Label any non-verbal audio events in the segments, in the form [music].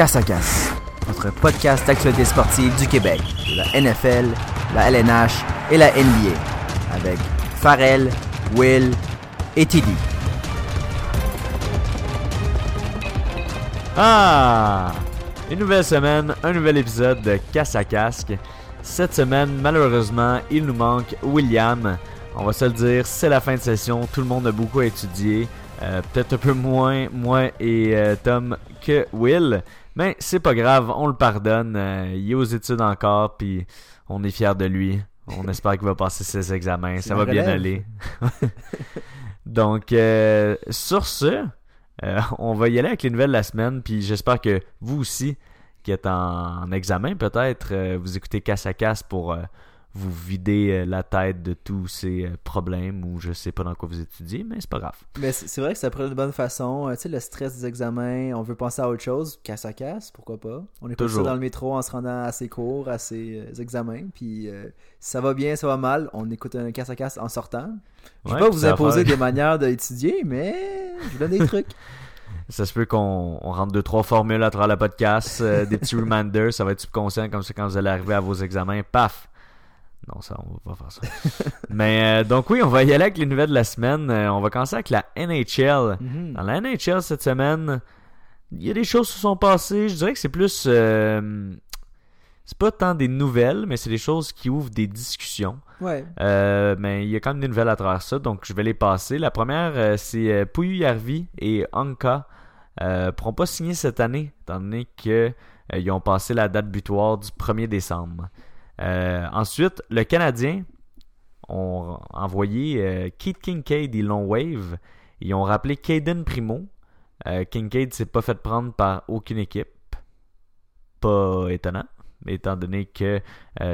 Casse à Casse, notre podcast d'actualité sportive du Québec, de la NFL, la LNH et la NBA, avec Farrell, Will et Tidy. Ah! Une nouvelle semaine, un nouvel épisode de Casse à Casque. Cette semaine, malheureusement, il nous manque William. On va se le dire, c'est la fin de session, tout le monde a beaucoup à étudier. Euh, peut-être un peu moins, moi et euh, Tom, que Will. Mais c'est pas grave, on le pardonne. Euh, il est aux études encore, puis on est fiers de lui. On [laughs] espère qu'il va passer ses examens. Ça va bien aller. [laughs] Donc, sur ce, on va y aller avec les nouvelles de la semaine, puis j'espère que vous aussi, qui êtes en, examen peut-être, vous écoutez casse à casse pour vous videz euh, la tête de tous ces euh, problèmes ou je sais pas dans quoi vous étudiez, mais c'est pas grave. Mais c'est vrai que ça prend de bonne façon. Euh, tu sais, le stress des examens, on veut penser à autre chose, casse à casse, pourquoi pas? On est pas dans le métro en se rendant à ses cours, à ses examens, puis ça va bien, ça va mal, on écoute un casse à casse en sortant. Je vais pas vous imposer des manières d'étudier, mais je vous donne des trucs. [laughs] Ça se peut qu'on rentre deux, trois formules à travers le podcast, des petits [laughs] reminders, ça va être subconscient comme ça quand vous allez arriver à vos examens, paf, non, ça, on va pas faire ça. [laughs] Mais euh, donc oui, on va y aller avec les nouvelles de la semaine. Euh, on va commencer avec la NHL. Mhm. Dans la NHL cette semaine, il y a des choses qui se sont passées. Je dirais que c'est plus... Euh, c'est pas tant des nouvelles, mais c'est des choses qui ouvrent des discussions. Ouais. mais il y a quand même des nouvelles à travers ça, donc je vais les passer. La première, c'est Puyu Yarvi et Anka ne pourront pas signer cette année, étant donné qu'ils ont passé la date butoir du 1er décembre. Euh, ensuite, le Canadien ont envoyé euh, Keith Kincaid et Long Wave. Ils ont rappelé Caden Primo. Euh, Kincaid s'est pas fait prendre par aucune équipe. Pas étonnant, étant donné que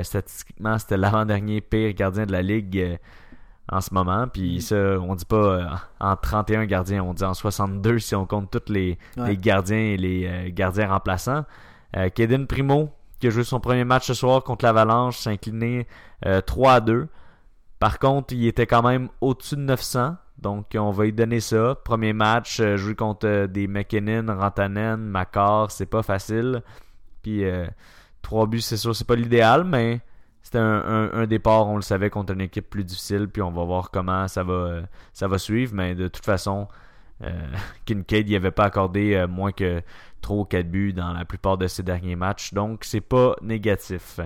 statistiquement c'était l'avant-dernier pire gardien de la ligue en ce moment. Puis ça, on dit pas en 31 gardiens, on dit en 62 si on compte tous les, les gardiens et les gardiens remplaçants. Caden Primo, qui a joué son premier match ce soir contre l'Avalanche, s'est incliné 3 euh, à 2. Par contre, il était quand même au-dessus de 900. Donc, on va lui donner ça. Premier match, euh, jouer contre euh, des McKinnon, Rantanen, Macar, c'est pas facile. Puis, 3 buts, c'est sûr, c'est pas l'idéal, mais c'était un, départ, on le savait, contre une équipe plus difficile. Puis, on va voir comment ça va suivre. Mais de toute façon, [laughs] Kincaid n'y avait pas accordé moins que 3 ou 4 buts dans la plupart de ses derniers matchs. Donc, c'est pas négatif.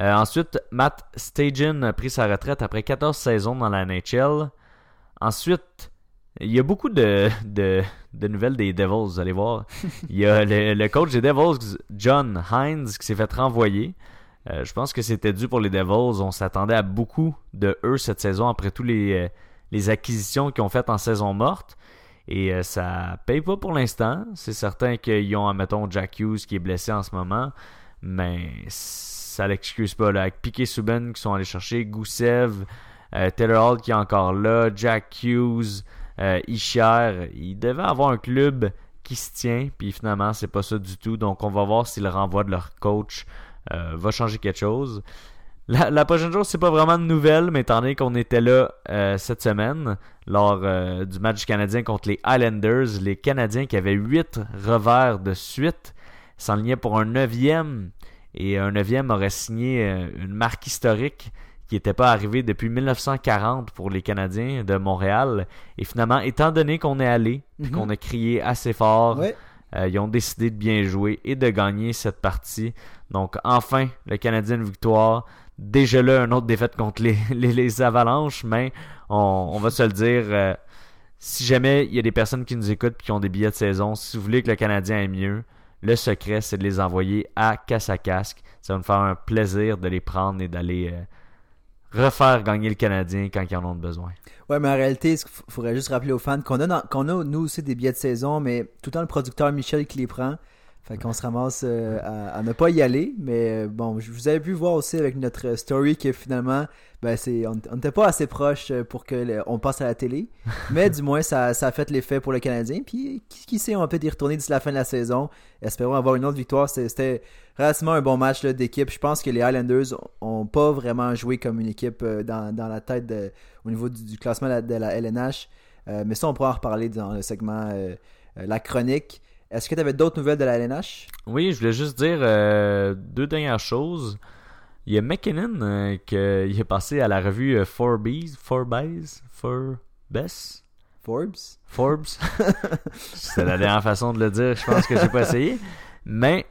Euh, ensuite, Matt Stajan a pris sa retraite après 14 saisons dans la NHL. Ensuite, il y a beaucoup [laughs] de, nouvelles des Devils, vous allez voir. Il y a le, coach des Devils, John Hines, qui s'est fait renvoyer. Euh, je pense que c'était dû pour les Devils. On s'attendait à beaucoup de eux cette saison après tous les, euh, les acquisitions qu'ils ont faites en saison morte. Et euh, ça paye pas pour l'instant. C'est certain qu'ils ont, admettons, Jack Hughes qui est blessé en ce moment. Mais ça l'excuse pas. Là. Piquet Subban qui sont allés chercher, Goussev, euh, Taylor Hall qui est encore là, Jack Hughes, euh, Isher. Ils devaient avoir un club qui se tient. Puis finalement, c'est pas ça du tout. Donc on va voir si le renvoi de leur coach va changer quelque chose. La, prochaine chose, c'est pas vraiment de nouvelles, mais étant donné qu'on était là euh, cette semaine, lors euh, du match canadien contre les Highlanders, les Canadiens qui avaient 8 revers de suite s'enlignaient pour un neuvième. Et un neuvième aurait signé euh, une marque historique qui n'était pas arrivée depuis 1940 pour les Canadiens de Montréal. Et finalement, étant donné qu'on est allé, et mhm. qu'on a crié assez fort, ils ont décidé de bien jouer et de gagner cette partie. Donc enfin, le Canadien une victoire déjà là une autre défaite contre les, [laughs] les, Avalanches, mais on, va se le dire. Euh, si jamais il y a des personnes qui nous écoutent et qui ont des billets de saison, si vous voulez que le Canadien aille mieux, le secret, c'est de les envoyer à casse à casque. Ça va nous faire un plaisir de les prendre et d'aller euh, refaire gagner le Canadien quand ils en ont besoin. Ouais, mais en réalité, il faudrait juste rappeler aux fans qu'on a, qu'on a, nous aussi, des billets de saison, mais tout le temps le producteur Michel qui les prend. Fait qu'on se ramasse euh, à, ne pas y aller. Mais euh, bon, je vous avais pu voir aussi avec notre story que finalement, ben c'est, on n'était pas assez proche pour que on passe à la télé. [laughs] Mais du moins, ça, ça a fait l'effet pour le Canadien. Puis qui, sait, on va peut-être y retourner d'ici la fin de la saison. Espérons avoir une autre victoire. C'était, relativement un bon match d'équipe. Je pense que les Highlanders ont pas vraiment joué comme une équipe euh, dans, dans la tête de, au niveau du, classement de la, LNH. mais ça, on pourra en reparler dans le segment La Chronique. Est-ce que tu avais d'autres nouvelles de la LNH? Oui, je voulais juste dire euh, deux dernières choses. Il y a McKinnon euh, qui est passé à la revue euh, Forbes, Forbes, Forbes, Forbes? Forbes. [laughs] C'est la dernière façon de le dire, je pense que j'ai pas essayé. Mais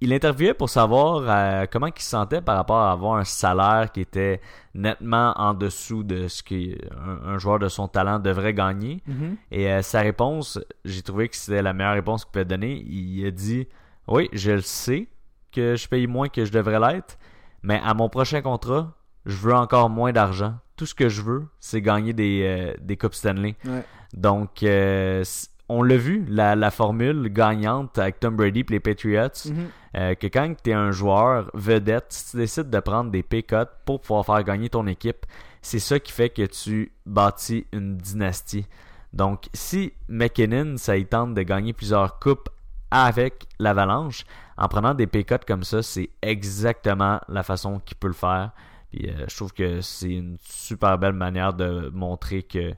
il interviewait pour savoir euh, comment il se sentait par rapport à avoir un salaire qui était nettement en dessous de ce qu'un un joueur de son talent devrait gagner. Mhm. Et euh, sa réponse, j'ai trouvé que c'était la meilleure réponse qu'il pouvait donner. Il a dit Oui, je le sais que je paye moins que je devrais l'être, mais à mon prochain contrat, je veux encore moins d'argent. Tout ce que je veux, c'est gagner des, euh, des Coupes Stanley. Ouais. Donc, euh, on l'a vu, la, la formule gagnante avec Tom Brady et les Patriots, Mhm. euh, que quand tu es un joueur vedette, si tu décides de prendre des cuts pour pouvoir faire gagner ton équipe, c'est ça qui fait que tu bâtis une dynastie. Donc, si McKinnon, ça y tente de gagner plusieurs coupes avec l'Avalanche, en prenant des cuts comme ça, c'est exactement la façon qu'il peut le faire. Puis, euh, je trouve que c'est une super belle manière de montrer que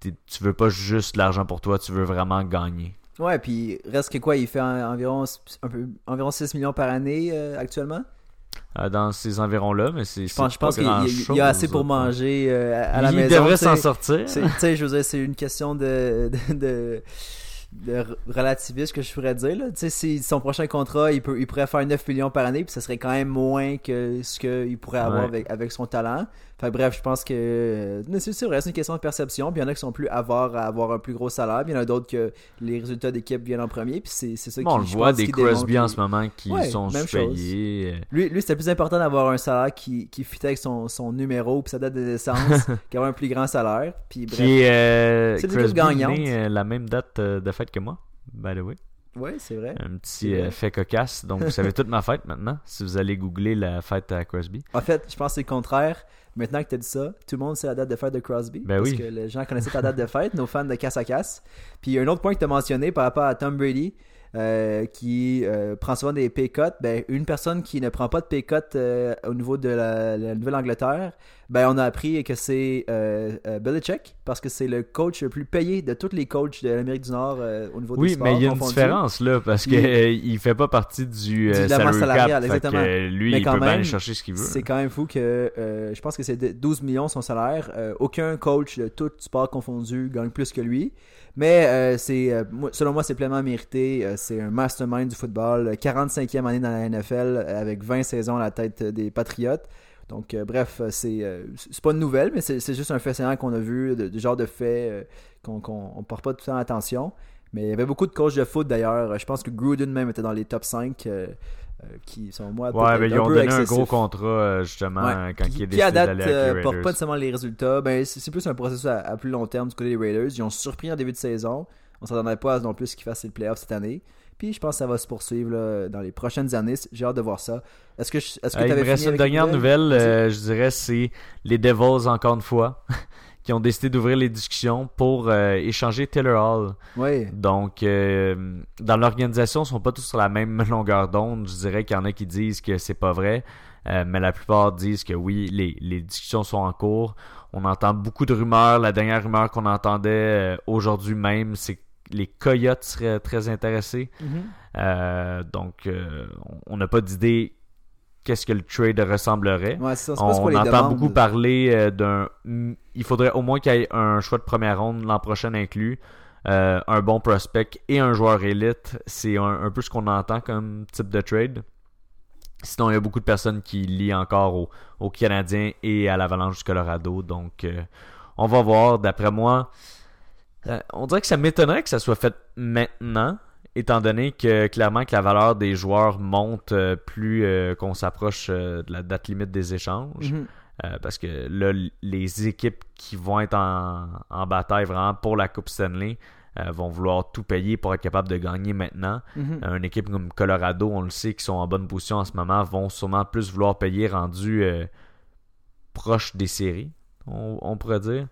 tu veux pas juste l'argent pour toi, tu veux vraiment gagner. Ouais, puis reste que quoi, il fait en- environ, un peu, environ 6 millions par année euh, actuellement? Euh, dans ces environs-là, mais c'est Je pense, je pense qu'il y a- il y, grand-chose, a assez pour là. manger euh, à, à la il maison. devrait tu sais. s'en sortir. C'est- Tu sais, je veux dire, c'est une question de, de, que je pourrais dire. Là. Tu sais, si son prochain contrat, il, peut, il pourrait faire 9 millions par année, puis ça serait quand même moins que ce qu'il pourrait avoir Ouais. avec, avec son talent. Fait bref, je pense que euh, c'est vrai, c'est une question de perception. Puis il y en a qui sont plus avares à avoir un plus gros salaire, puis il y en a d'autres que les résultats d'équipe viennent en premier. Puis c'est c'est ça Bon, on qui le je voit des Crosby en ce moment qui Ouais, sont sous-payés. euh, lui, lui c'était plus important d'avoir un salaire qui, qui fitait avec son, son numéro puis sa date de naissance [laughs] qu'avoir un plus grand salaire. Puis bref. Euh, C'est euh, la même date de fête que moi, by the way. Ouais, c'est vrai. Un petit vrai. euh, fait cocasse. Donc, vous savez [laughs] toute ma fête maintenant, si vous allez googler la fête à Crosby. En fait, je pense que c'est le contraire. Maintenant que tu as dit ça, tout le monde sait la date de fête de Crosby. Ben parce oui. que les gens connaissaient ta date de fête, nos fans de casse à casse. Puis un autre point que tu as mentionné par rapport à Tom Brady, euh, qui euh, prend souvent des pay cuts, ben, une personne qui ne prend pas de euh, au niveau de la, la Nouvelle-Angleterre, ben, on a appris que c'est euh, euh, Belichick, parce que c'est le coach le plus payé de tous les coachs de l'Amérique du Nord euh, au niveau des Oui, sports mais il y a une différence là, parce Il- que euh, il fait pas partie du, euh, cap. salariale, fait que, exactement. euh, lui, Mais il quand peut bien même, aller chercher ce qu'il veut. C'est quand même fou que euh, je pense que c'est de 12 millions son salaire. Euh, aucun coach de tout sport confondu gagne plus que lui. Mais euh, c'est euh, selon moi c'est pleinement mérité. Euh, c'est un mastermind du football. 45e année dans la NFL euh, avec 20 saisons à la tête des Patriotes. Donc euh, bref, euh, c'est euh, pas une nouvelle, mais c'est juste un fait saillant qu'on a vu, du genre de fait euh, qu'on on porte pas tout le temps attention. Mais il y avait beaucoup de coachs de foot d'ailleurs. Je pense que Gruden même était dans les top 5 euh, euh, qui, selon moi, Ouais, mais ils ont donné un gros contrat justement Ouais. quand qui, il est qui, à date euh, porte pas nécessairement les résultats. Ben, c'est plus un processus à, à plus long terme du côté des Raiders. Ils ont surpris en début de saison. On s'attendait pas à non plus qu'ils fassent les playoffs cette année. Puis je pense que ça va se poursuivre là, dans les prochaines années. J'ai hâte de voir ça. Est-ce que je- est-ce que Euh, il me reste une dernière nouvelle, euh, je dirais, c'est les Devils, encore une fois, [laughs] qui ont décidé d'ouvrir les discussions pour euh, échanger Taylor Hall. Oui. Donc, euh, dans l'organisation, ils sont pas tous sur la même longueur d'onde. Je dirais qu'il y en a qui disent que c'est pas vrai, euh, mais la plupart disent que oui, les, les discussions sont en cours. On entend beaucoup de rumeurs. La dernière rumeur qu'on entendait euh, aujourd'hui même, c'est que les Coyotes seraient très intéressés. Mhm. Euh, donc, euh, on- on n'a pas d'idée qu'est-ce que le trade ressemblerait. Ouais, ça. On les entend beaucoup parler euh, d'un. mm, Il faudrait au moins qu'il y ait un choix de première ronde l'an prochain inclus, euh, un bon prospect et un joueur élite. C'est un, un peu ce qu'on entend comme type de trade. Sinon, il y a beaucoup de personnes qui lient encore aux, aux Canadiens et à l'Avalanche du Colorado. Donc, euh, on va voir. D'après moi, on dirait que ça m'étonnerait que ça soit fait maintenant, étant donné que clairement que la valeur des joueurs monte euh, plus euh, qu'on s'approche euh, de la date limite des échanges. Mhm. Euh, parce que là, les équipes qui vont être en, en bataille vraiment pour la Coupe Stanley euh, vont vouloir tout payer pour être capable de gagner maintenant. Mhm. Euh, Une équipe comme Colorado, on le sait, qui sont en bonne position en ce moment, vont sûrement plus vouloir payer rendu euh, proche des séries, on, on pourrait dire.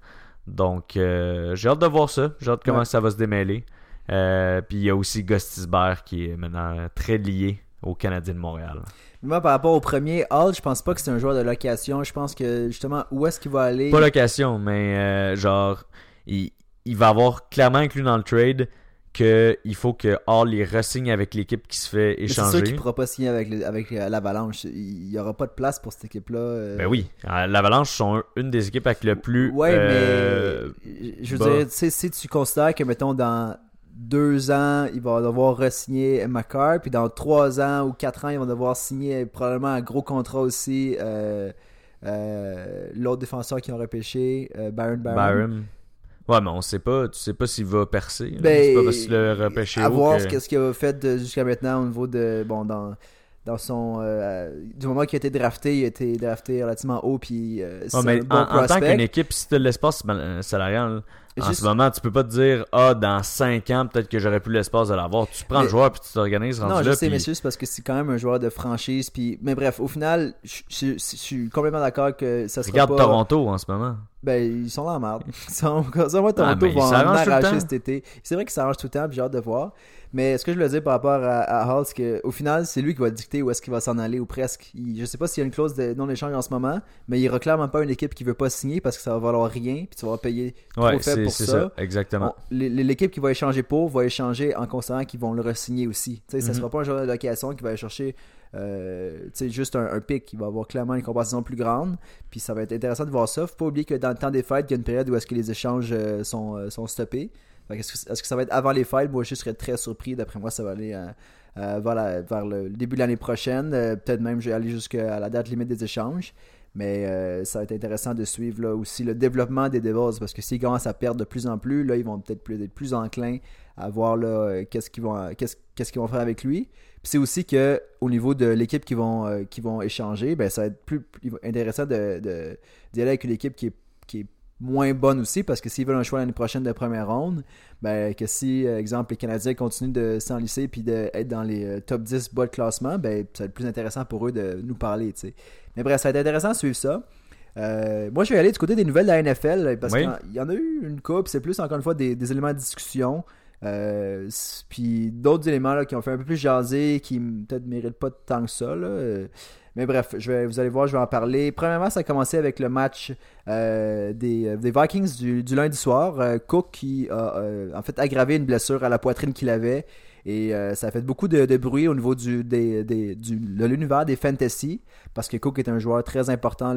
Donc, euh, j'ai hâte de voir ça. J'ai hâte de comment Ouais. ça va se démêler. Euh, Puis il y a aussi Gostisberg qui est maintenant très lié au Canadien de Montréal. Moi, par rapport au premier, Hall, je pense pas que c'est un joueur de location. Je pense que justement, où est-ce qu'il va aller? Pas location, mais euh, genre, il, il va avoir clairement inclus dans le trade qu'il faut que Hall y ressigne avec l'équipe qui se fait Mais C'est sûr échanger. qu'il ne pourra pas signer avec, le- avec euh, l'Avalanche. Il n'y aura pas de place pour cette équipe-là. euh. Ben oui, euh, l'Avalanche sont une des équipes avec le plus. Ouais, euh, mais je veux dire, si tu considères que, mettons, dans deux ans, il va devoir re-signer McCarr, puis dans trois ans ou quatre ans, ils vont devoir signer probablement un gros contrat aussi. euh, euh, L'autre défenseur qui ont repêché, euh, Baron Baron. Byron. Ouais, mais on sait pas, tu sais pas s'il va percer. Ben, c'est pas parce qu'il a repêché à voir que- ce qu'est-ce qu'il a fait de- jusqu'à maintenant au niveau de bon dans dans son euh, du moment qu'il a été drafté il a été drafté relativement haut puis euh, c'est mais un bon en, en tant qu'une équipe, si tu l'espace euh, salarial, en Juste- ce moment, tu peux pas te dire Ah, dans 5 ans, peut-être que j'aurais plus l'espace de l'avoir. Tu prends Mais- le joueur puis tu t'organises non je là. sais puis- mais c'est parce que c'est quand même un joueur de franchise puis mais bref au final je, suis complètement d'accord que ça sera Regarde pas Toronto en ce moment. ben ils sont dans la merde ils sont Ah, Toronto ils vont en arracher cet été c'est vrai qu'ils s'arrangent tout le temps puis j'ai hâte de voir mais ce que je voulais dire par rapport à, à Hall, c'est qu'au final, c'est lui qui va dicter où est-ce qu'il va s'en aller, ou presque. Il- je sais pas s'il y a une clause de non-échange en ce moment, mais il réclame pas une équipe qui veut pas signer parce que ça va valoir rien, puis tu vas payer trop Ouais, faible pour ça. ça. exactement. L'équipe qui va échanger pour va échanger en considérant qu'ils vont le re-signer aussi. Sais, Ça Mhm. sera pas un joueur de location qui va aller chercher euh, juste un, un pic. Il va avoir clairement une compensation plus grande. Puis ça va être intéressant de voir ça. Faut pas oublier que dans le temps des fêtes, il y a une période où est-ce que les échanges euh, sont, euh, sont stoppés. Est-ce que, ça va être avant les fêtes? Moi, je serais très surpris. D'après moi, ça va aller euh, euh, vers, le début de l'année prochaine. Euh, Peut-être même, je vais aller jusqu'à la date limite des échanges. Mais ça va être intéressant de suivre là, aussi le développement des Devils parce que s'ils commencent à perdre de plus en plus, là, ils vont peut-être plus, être plus enclins à voir qu'est-ce qu'ils vont, vont faire avec lui. Puis c'est aussi que au niveau de l'équipe qui vont, vont échanger, ben, ça va être plus, intéressant de, d'y aller avec une équipe qui est moins bonne aussi parce que s'ils veulent un choix l'année prochaine de première ronde, ben, que si, euh, exemple, les Canadiens continuent de s'enlisser puis d'être dans les euh, top 10 bas de classement, ben, ça va être plus intéressant pour eux de nous parler. Mais bref, ça va être intéressant de suivre ça. Euh, moi, je vais aller du côté des nouvelles de la NFL parce Oui. qu'il y en a eu une coupe. C'est plus, encore une fois, des, des éléments de discussion. Euh, puis d'autres éléments là, qui ont fait un peu plus jaser, qui peut-être ne méritent pas tant que ça. là. Euh, Mais bref, je vais, vous allez voir, je vais en parler. Premièrement, ça a commencé avec le match euh, des, des Vikings du, lundi soir. Euh, Cook qui a euh, en fait aggravé une blessure à la poitrine qu'il avait. Et euh, ça a fait beaucoup de, bruit au niveau du, de l'univers des fantasy. Parce que Cook est un joueur très important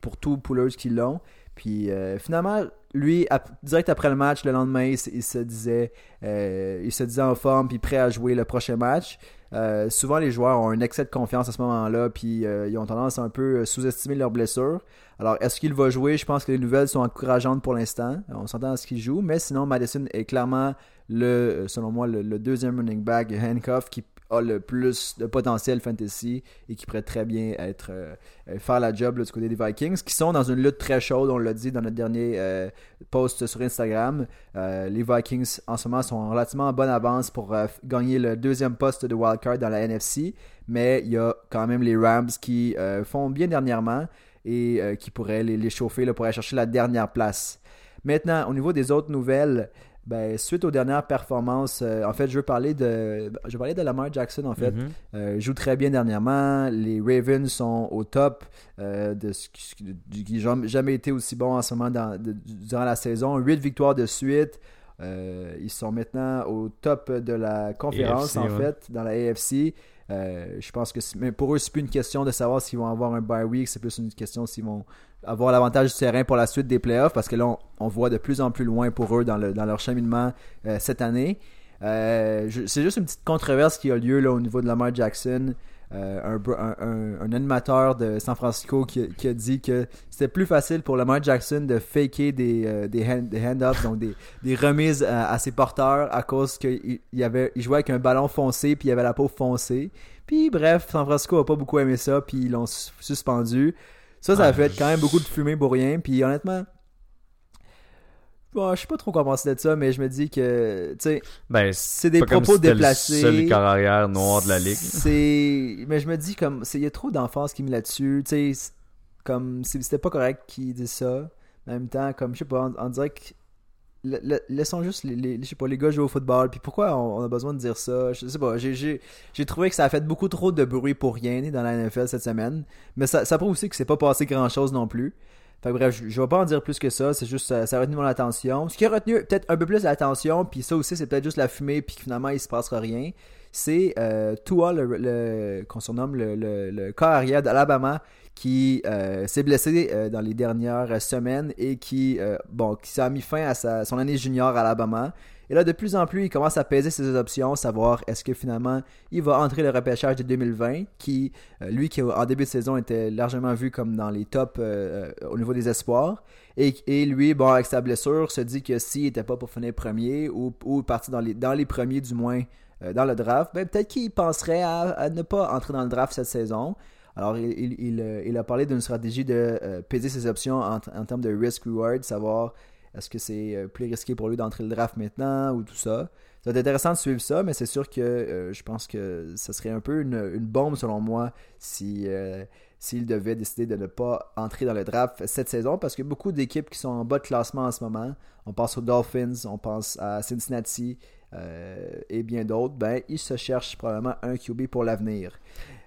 pour tous poolers qui l'ont. Puis euh, finalement, lui, direct après le match, le lendemain, il, se- disait, euh, il se disait en forme puis prêt à jouer le prochain match. Euh, souvent, les joueurs ont un excès de confiance à ce moment-là, puis euh, ils ont tendance à un peu euh, sous-estimer leurs blessures. Alors, est-ce qu'il va jouer? Je pense que les nouvelles sont encourageantes pour l'instant. On s'entend à ce qu'il joue, mais sinon, Madison est clairement le, selon moi, le, le deuxième running back handcuff qui a le plus de potentiel fantasy et qui pourrait très bien être euh, euh, faire la job du côté des Vikings, qui sont dans une lutte très chaude, on l'a dit dans notre dernier euh, post sur Instagram. Les Vikings en ce moment sont en relativement en bonne avance pour gagner le deuxième poste de wildcard dans la NFC, mais il y a quand même les Rams qui font bien dernièrement et qui pourraient les, les chauffer là, pour aller chercher la dernière place. Maintenant, au niveau des autres nouvelles, ben, suite aux dernières performances, euh, en fait, je veux parler de, je veux parler de Lamar Jackson en fait. Mhm. Euh, joue très bien dernièrement. Les Ravens sont au top euh, de ce qui, n'ont jamais été aussi bon en ce moment dans- de- durant la saison. 8 victoires de suite. Ils sont maintenant au top de la conférence AFC, en ouais. fait, dans la AFC. Euh, je pense que pour eux, c'est plus une question de savoir s'ils vont avoir un bye week, c'est plus une question s'ils vont avoir l'avantage du terrain pour la suite des playoffs, parce que là, on, voit de plus en plus loin pour eux dans, le- dans leur cheminement euh, cette année. Euh, c'est juste une petite controverse qui a lieu au niveau de Lamar Jackson. Euh, un, br- un- un- un animateur de San Francisco qui, a- qui a dit que c'était plus facile pour Lamar Jackson de faker des, euh, des, hand, des hand-offs, donc des, des remises à, à ses porteurs à cause qu'il il avait, il jouait avec un ballon foncé puis il avait la peau foncée. Puis bref, San Francisco a pas beaucoup aimé ça puis ils l'ont sus- suspendu. Ça, ça a fait quand même beaucoup de fumée pour rien. Puis honnêtement, bon, je sais pas trop quoi penser de ça, mais je me dis que, tu sais, Ben, c'est des comme propos si déplacés. le seul corps arrière noir de la ligue. C'est, mais je me dis comme, c'est- il y a trop d'enfance qui me là-dessus. Tu sais, c'est- comme c'était pas correct qu'ils disent ça. En même temps, comme je sais pas, on, on dirait que la- la- laissons juste les, les- je sais pas, les gars jouer au football. Puis pourquoi on, on a besoin de dire ça? Je sais pas. J'ai trouvé que ça a fait beaucoup trop de bruit pour rien dans la NFL cette semaine. Mais ça, ça prouve aussi que c'est pas passé grand chose non plus. Fait que bref, je, je vais pas en dire plus que ça, c'est juste ça, ça a retenu mon attention. Ce qui a retenu peut-être un peu plus l'attention, puis ça aussi c'est peut-être juste la fumée, puis finalement il se passera rien, c'est euh, Tua, le, le- qu'on surnomme le, le, le corps arrière d'Alabama, qui euh, s'est blessé euh, dans les dernières semaines et qui, euh, bon, qui s'est mis fin à sa- son année junior à Alabama. Et là, de plus en plus, il commence à peser ses options, savoir est-ce que finalement il va entrer le repêchage de 2020, qui, euh, lui, qui en début de saison était largement vu comme dans les tops euh, euh, au niveau des espoirs. Et, lui, bon, avec sa blessure, se dit que s'il n'était pas pour finir premier ou, ou partir dans les, dans les premiers du moins dans le draft, ben, peut-être qu'il penserait à, ne pas entrer dans le draft cette saison. Alors, il, a parlé d'une stratégie de peser ses options en, en termes de risk-reward, savoir est-ce que c'est euh, plus risqué pour lui d'entrer le draft maintenant ou tout ça? Ça va être intéressant de suivre ça, mais c'est sûr que euh, je pense que ça serait un peu une, une bombe selon moi si euh, s'il devait décider de ne pas entrer dans le draft cette saison parce que beaucoup d'équipes qui sont en bas de classement en ce moment, on pense aux Dolphins, on pense à Cincinnati euh, et bien d'autres, ben ils se cherchent probablement un QB pour l'avenir.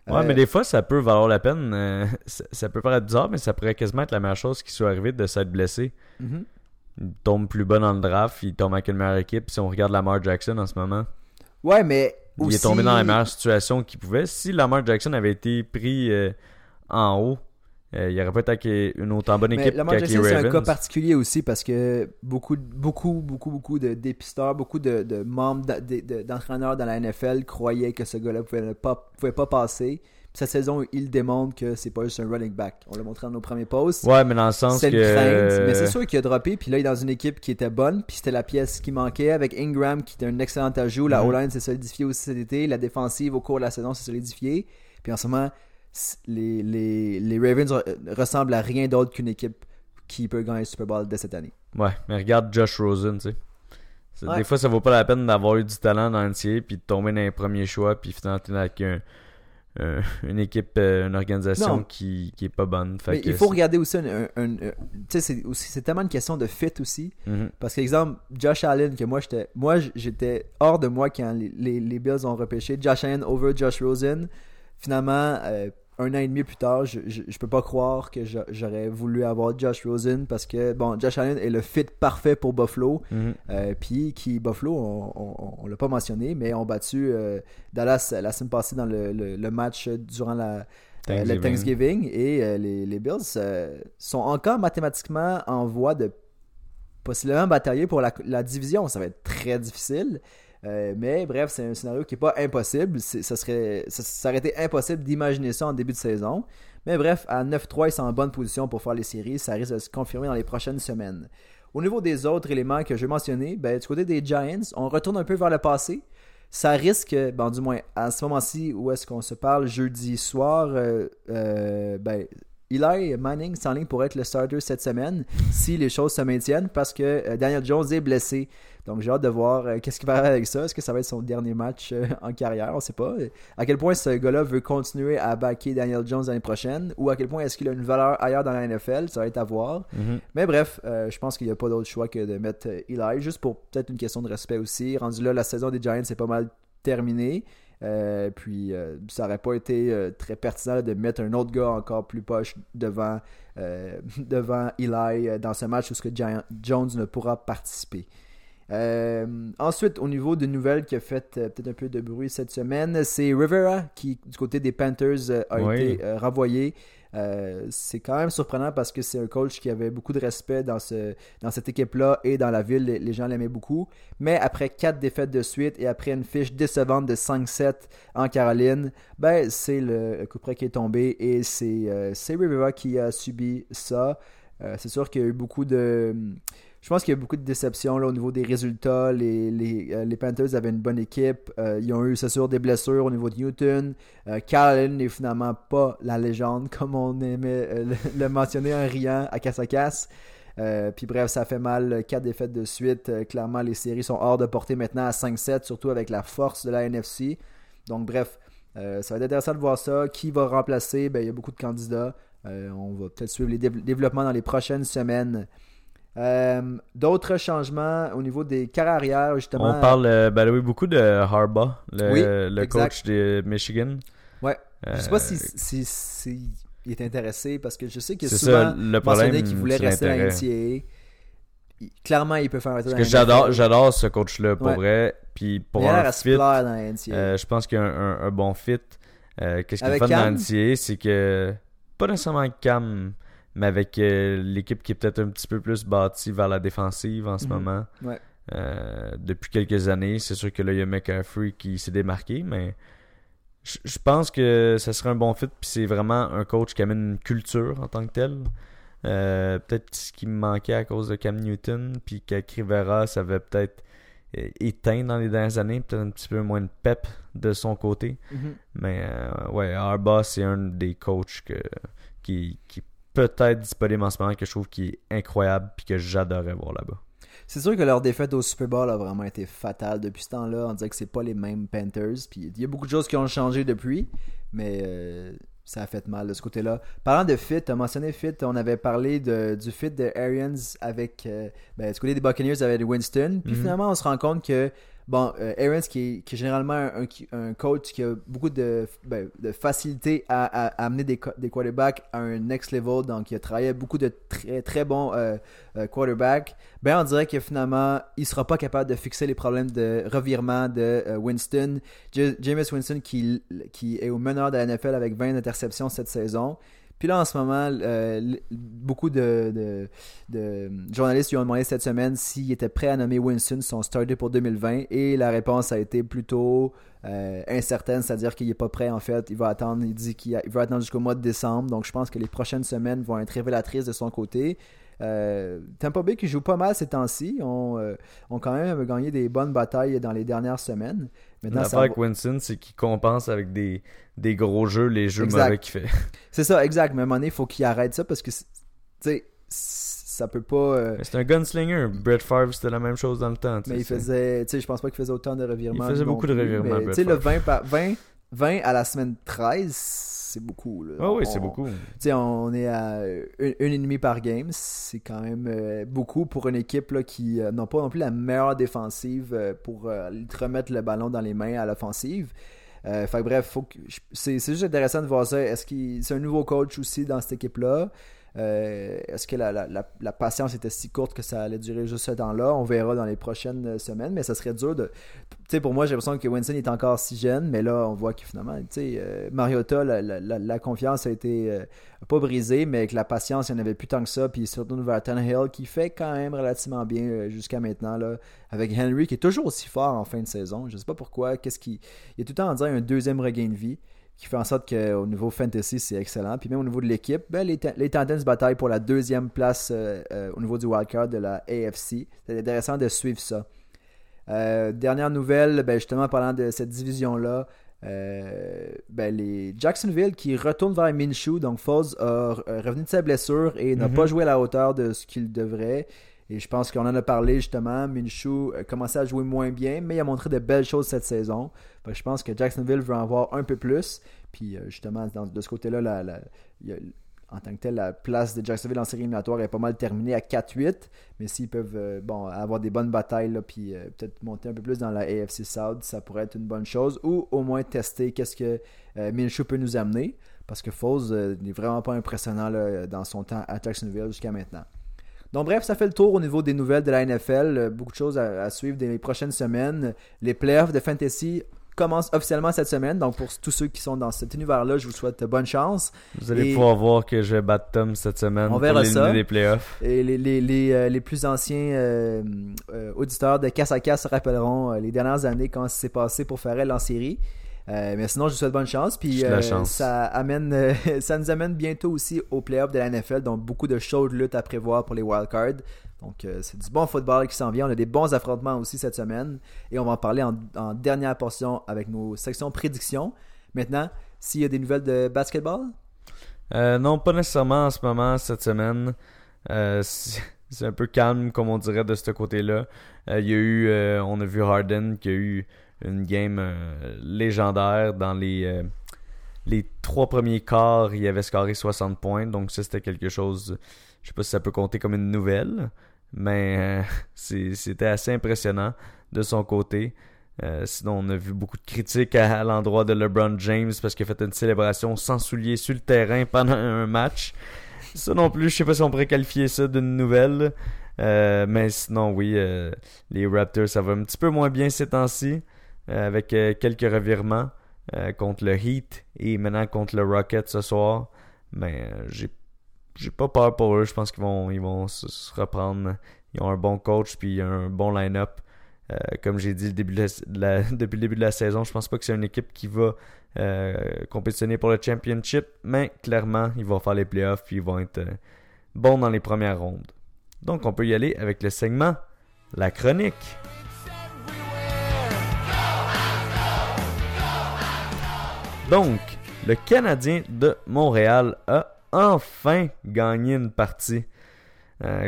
Ouais, mais des fois, ça peut valoir la peine. [laughs] ça, ça peut paraître bizarre, mais ça pourrait quasiment être la meilleure chose qui soit arrivée de s'être blessé. mhm. Tombe plus bas dans le draft, il tombe avec une meilleure équipe. Si on regarde Lamar Jackson en ce moment, Ouais, mais il est tombé dans la meilleure situation qu'il pouvait. Si Lamar Jackson avait été pris euh, en haut, euh, il aurait peut-être avec une autant bonne équipe Lamar Jackson, c'est un cas particulier aussi parce que beaucoup, beaucoup, beaucoup, beaucoup de dépisteurs, beaucoup de, de membres d'a- de- de- d'entraîneurs dans la NFL croyaient que ce gars-là pouvait, ne pas, pouvait pas passer. Cette saison, il démontre que c'est pas juste un running back. On l'a montré dans nos premiers posts. Ouais, mais dans le sens c'est que. une crainte, mais c'est sûr qu'il a droppé. Puis là, il est dans une équipe qui était bonne. Puis c'était la pièce qui manquait avec Ingram, qui était un excellent ajout. La Mhm. O-line s'est solidifiée aussi cet été. La défensive au cours de la saison s'est solidifiée. Puis en ce moment, les, les, les Ravens re- ressemblent à rien d'autre qu'une équipe qui peut gagner le Super Bowl dès cette année. Ouais, mais regarde Josh Rosen, tu sais. Ouais. Des fois, ça vaut pas la peine d'avoir eu du talent dans l'entier, puis de tomber dans les premiers choix, puis finalement, t'es avec un- un- une équipe, euh, une organisation Non. qui, qui est pas bonne. Fait Mais que il faut regarder aussi un. un- un- sais, c'est aussi- c'est tellement une question de fit aussi. Mhm. Parce qu'exemple, Josh Allen, que moi j'étais moi j'étais hors de moi quand les, les, les Bills ont repêché Josh Allen over Josh Rosen. Finalement, euh, un an et demi plus tard, je, je, je peux pas croire que j'a- j'aurais voulu avoir Josh Rosen parce que bon, Josh Allen est le fit parfait pour Buffalo. Mhm. Euh, Puis qui Buffalo, on, on, on l'a pas mentionné, mais ont battu euh, Dallas la semaine passée dans le, le, le match durant la, euh, le Thanksgiving. Thanksgiving et euh, les, les Bills euh, sont encore mathématiquement en voie de possiblement batailler pour la, la division. Ça va être très difficile. Euh, mais bref, c'est un scénario qui n'est pas impossible. Ça, serait, ça, aurait été impossible d'imaginer ça en début de saison. Mais bref, à 9-3, ils sont en bonne position pour faire les séries. Ça risque de se confirmer dans les prochaines semaines. Au niveau des autres éléments que je vais mentionner, ben, du côté des Giants, on retourne un peu vers le passé. Ça risque, ben, du moins à ce moment-ci où est-ce qu'on se parle jeudi soir, euh, euh, ben, Eli Manning s'enligne pour être le starter cette semaine si les choses se maintiennent parce que Daniel Jones est blessé. Donc j'ai hâte de voir euh, qu'est-ce qui va arriver avec ça. Est-ce que ça va être son dernier match euh, en carrière? On sait pas. À quel point ce gars-là veut continuer à backer Daniel Jones l'année prochaine? Ou à quel point est-ce qu'il a une valeur ailleurs dans la NFL Ça va être à voir. Mhm. Mais bref, euh, je pense qu'il n'y a pas d'autre choix que de mettre Eli, juste pour peut-être une question de respect aussi. Rendu là, la saison des Giants est pas mal terminée. Euh, puis euh, ça aurait pas été euh, très pertinent de mettre un autre gars encore plus poche devant, [laughs] devant Eli dans ce match où ce que Giant- Jones ne pourra participer. Euh, ensuite, au niveau de nouvelles qui a fait euh, peut-être un peu de bruit cette semaine, c'est Rivera qui, du côté des Panthers, euh, a Oui. été renvoyé. C'est quand même surprenant parce que c'est un coach qui avait beaucoup de respect dans, ce, dans cette équipe-là et dans la ville. Les, les gens l'aimaient beaucoup. Mais après quatre défaites de suite et après une fiche décevante de 5-7 en Caroline, ben, c'est le coup près qui est tombé et c'est c'est Rivera qui a subi ça. Euh, c'est sûr qu'il y a eu beaucoup de. Je pense qu'il y a beaucoup de déceptions au niveau des résultats. Euh, les Panthers avaient une bonne équipe. Euh, ils ont eu, c'est sûr, des blessures au niveau de Newton. Euh, n'est finalement pas la légende, [laughs] comme on aimait euh, le, mentionner en riant à casse à casse. Euh, puis bref, ça fait mal. Quatre défaites de suite. Clairement, les séries sont hors de portée maintenant à 5-7, surtout avec la force de la NFC. Donc bref, ça va être intéressant de voir ça. Qui va remplacer? Ben, Il y a beaucoup de candidats. On va peut-être suivre les dév- développements dans les prochaines semaines. Euh, D'autres changements au niveau des carrières, justement. On parle, euh, the way, beaucoup de Harbaugh, le, Oui, coach de Michigan. Ouais. Je sais Euh, pas si, si, si- il est intéressé parce que je sais qu'il a C'est souvent ça, le problème, mentionné qu'il voulait rester à. NCAA. Il- Clairement, il peut faire un la j'adore, j'adore ce coach-là, pour Ouais. vrai. Puis pour Il a un fit, dans NCAA. euh, je pense qu'il y a un, un- un bon fit. Euh, Qu'est-ce qui est Avec fun dans Cam? NCA, c'est que, pas nécessairement Cam, mais avec euh, l'équipe qui est peut-être un petit peu plus bâtie vers la défensive en ce Mhm. moment. Ouais. Euh, depuis quelques années, c'est sûr que là, il y a McCaffrey qui s'est démarqué, mais je pense que ça serait un bon fit. Puis c'est vraiment un coach qui amène une culture en tant que tel. Euh, peut-être ce qui me manquait à cause de Cam Newton, puis qu'avec Rivera, ça avait peut-être éteint dans les dernières années, peut-être un petit peu moins de pep de son côté. Mhm. Mais euh, ouais, Arba, c'est un des coachs que, qui, qui peut être disponible en ce moment, que je trouve qui est incroyable, puis que j'adorais voir là-bas. C'est sûr que leur défaite au Super Bowl a vraiment été fatale depuis ce temps-là. On dirait que c'est pas les mêmes Panthers. Puis il y a beaucoup de choses qui ont changé depuis, mais euh, ça a fait mal de ce côté-là. Parlant de fit, tu as mentionné fit, on avait parlé de, du fit de Arians avec euh, ben, du côté des Buccaneers avec Winston. Puis Mhm. finalement, on se rend compte que bon, euh, Arians qui est, généralement un, coach qui a beaucoup de, ben, facilité à, amener des, quarterbacks à un next level. Donc, il a travaillé beaucoup de très très bons euh, euh, quarterbacks. Ben, on dirait que finalement, il sera pas capable de fixer les problèmes de revirement de euh, Winston. J- Jameis Winston qui, qui est au meneur de la NFL avec 20 interceptions cette saison. Puis là, en ce moment, euh, beaucoup de, journalistes lui ont demandé cette semaine s'il était prêt à nommer Winston son starter pour 2020 et la réponse a été plutôt euh, incertaine, c'est-à-dire qu'il n'est pas prêt en fait. Il va attendre, il dit qu'il attendre jusqu'au mois de décembre. Donc je pense que les prochaines semaines vont être révélatrices de son côté. Euh, Tampa Bay qui joue pas mal ces temps-ci ont, euh, ont quand même gagné des bonnes batailles dans les dernières semaines. L'affaire avec va- Winston, c'est qu'il compense avec des, des gros jeux, les jeux Exact. mauvais qu'il fait. [laughs] C'est ça, exact. Mais à un moment donné, il faut qu'il arrête ça parce que, tu sais, ça peut pas. euh, C'est un gunslinger. Brett Favre, c'était la même chose dans le temps. mais il faisait, tu sais, je pense pas qu'il faisait autant de revirements. Il faisait beaucoup de revirements, Tu sais, le Favre. 20, par- 20, 20 à la semaine 13, c'est beaucoup. Là. Ah oui, c'est On- beaucoup. On est à une, une et demie par game. C'est quand même euh, beaucoup pour une équipe là, qui euh, n'a pas non plus la meilleure défensive euh, pour te remettre le ballon dans les mains à l'offensive. Bref, c'est juste intéressant de voir ça. Est-ce qu'il c'est un nouveau coach aussi dans cette équipe-là? Euh, Est-ce que la, la- patience était si courte que ça allait durer juste ce temps-là? On verra dans les prochaines euh, semaines, mais ça serait dur de. Tu sais, pour moi, j'ai l'impression que Winston est encore si jeune, mais là, on voit que finalement, tu sais, euh, Mariota, la, confiance a été pas brisée, mais avec la patience, il n'y en avait plus tant que ça. Puis surtout vers Tannehill, qui fait quand même relativement bien jusqu'à maintenant, là, avec Henry, qui est toujours aussi fort en fin de saison. Je sais pas pourquoi. Qu'est-ce qui. Il a tout le temps à dire un deuxième regain de vie qui fait en sorte qu'au niveau fantasy, c'est excellent. Puis même au niveau de l'équipe, ben, les, les Titans bataillent pour la deuxième place euh, euh, au niveau du wildcard de la AFC. C'est intéressant de suivre ça. Euh, dernière nouvelle, ben, justement, parlant de cette division-là, ben, les Jacksonville qui retournent vers Minshew. Donc, Foles a revenu de sa blessure et n'a Mhm. pas joué à la hauteur de ce qu'il devrait. Et je pense qu'on en a parlé justement. Minshew a commencé à jouer moins bien, mais il a montré de belles choses cette saison. Je pense que Jacksonville veut en voir un peu plus. Puis euh, justement, de ce côté-là, en tant que tel, la place de Jacksonville en série éliminatoire est pas mal terminée à 4-8. Mais s'ils peuvent euh, avoir des bonnes batailles, puis euh, peut-être monter un peu plus dans la AFC South, ça pourrait être une bonne chose. Ou au moins tester qu'est-ce que euh, Minshew peut nous amener. Parce que Foles euh, n'est vraiment pas impressionnant dans son temps à Jacksonville jusqu'à maintenant. Donc bref, ça fait le tour au niveau des nouvelles de la NFL. Euh, Beaucoup de choses à, à suivre dans les prochaines semaines. Les playoffs de Fantasy commencent officiellement cette semaine. Donc pour tous ceux qui sont dans cet univers-là, je vous souhaite bonne chance. Vous allez Et- pouvoir voir que je vais battre Tom cette semaine On verra pour ça. des playoffs. Et les, les, les, euh, les plus anciens euh, euh, auditeurs de Casse à Casse se rappelleront les dernières années quand ça s'est passé pour Farrell en série. Euh, mais sinon, je vous souhaite bonne chance. Puis euh, chance. ça amène, euh, [laughs] ça nous amène bientôt aussi au playoff de la NFL, donc beaucoup de chaudes luttes à prévoir pour les wildcards. Donc c'est du bon football qui s'en vient. On a des bons affrontements aussi cette semaine et on va en parler en, en dernière portion avec nos sections prédictions. Maintenant, s'il y a des nouvelles de basketball, non, pas nécessairement en ce moment, cette semaine. [laughs] C'est un peu calme, comme on dirait, de ce côté-là. Il y a eu, on a vu Harden qui a eu une game euh, légendaire dans les, euh, les trois premiers quarts. Il avait scoré 60 points, donc ça c'était quelque chose. Je sais pas si ça peut compter comme une nouvelle, mais euh, [laughs] c'était assez impressionnant de son côté. Sinon, on a vu beaucoup de critiques à, l'endroit de LeBron James parce qu'il a fait une célébration sans souliers sur le terrain pendant un match. Ça non plus, je sais pas si on pourrait qualifier ça d'une nouvelle. Mais sinon, oui, les Raptors, ça va un petit peu moins bien ces temps-ci, avec quelques revirements contre le Heat et maintenant contre le Rocket ce soir. Mais j'ai j'ai pas peur pour eux. Je pense qu'ils vont, ils vont se, reprendre. Ils ont un bon coach puis un bon line-up. Euh, comme j'ai dit début [laughs] depuis le début de la saison, je pense pas que c'est une équipe qui va euh, compétitionner pour le championship, mais clairement, ils vont faire les playoffs puis ils vont être euh, bons dans les premières rondes. Donc, on peut y aller avec le segment La chronique. Donc, le Canadien de Montréal a enfin gagné une partie.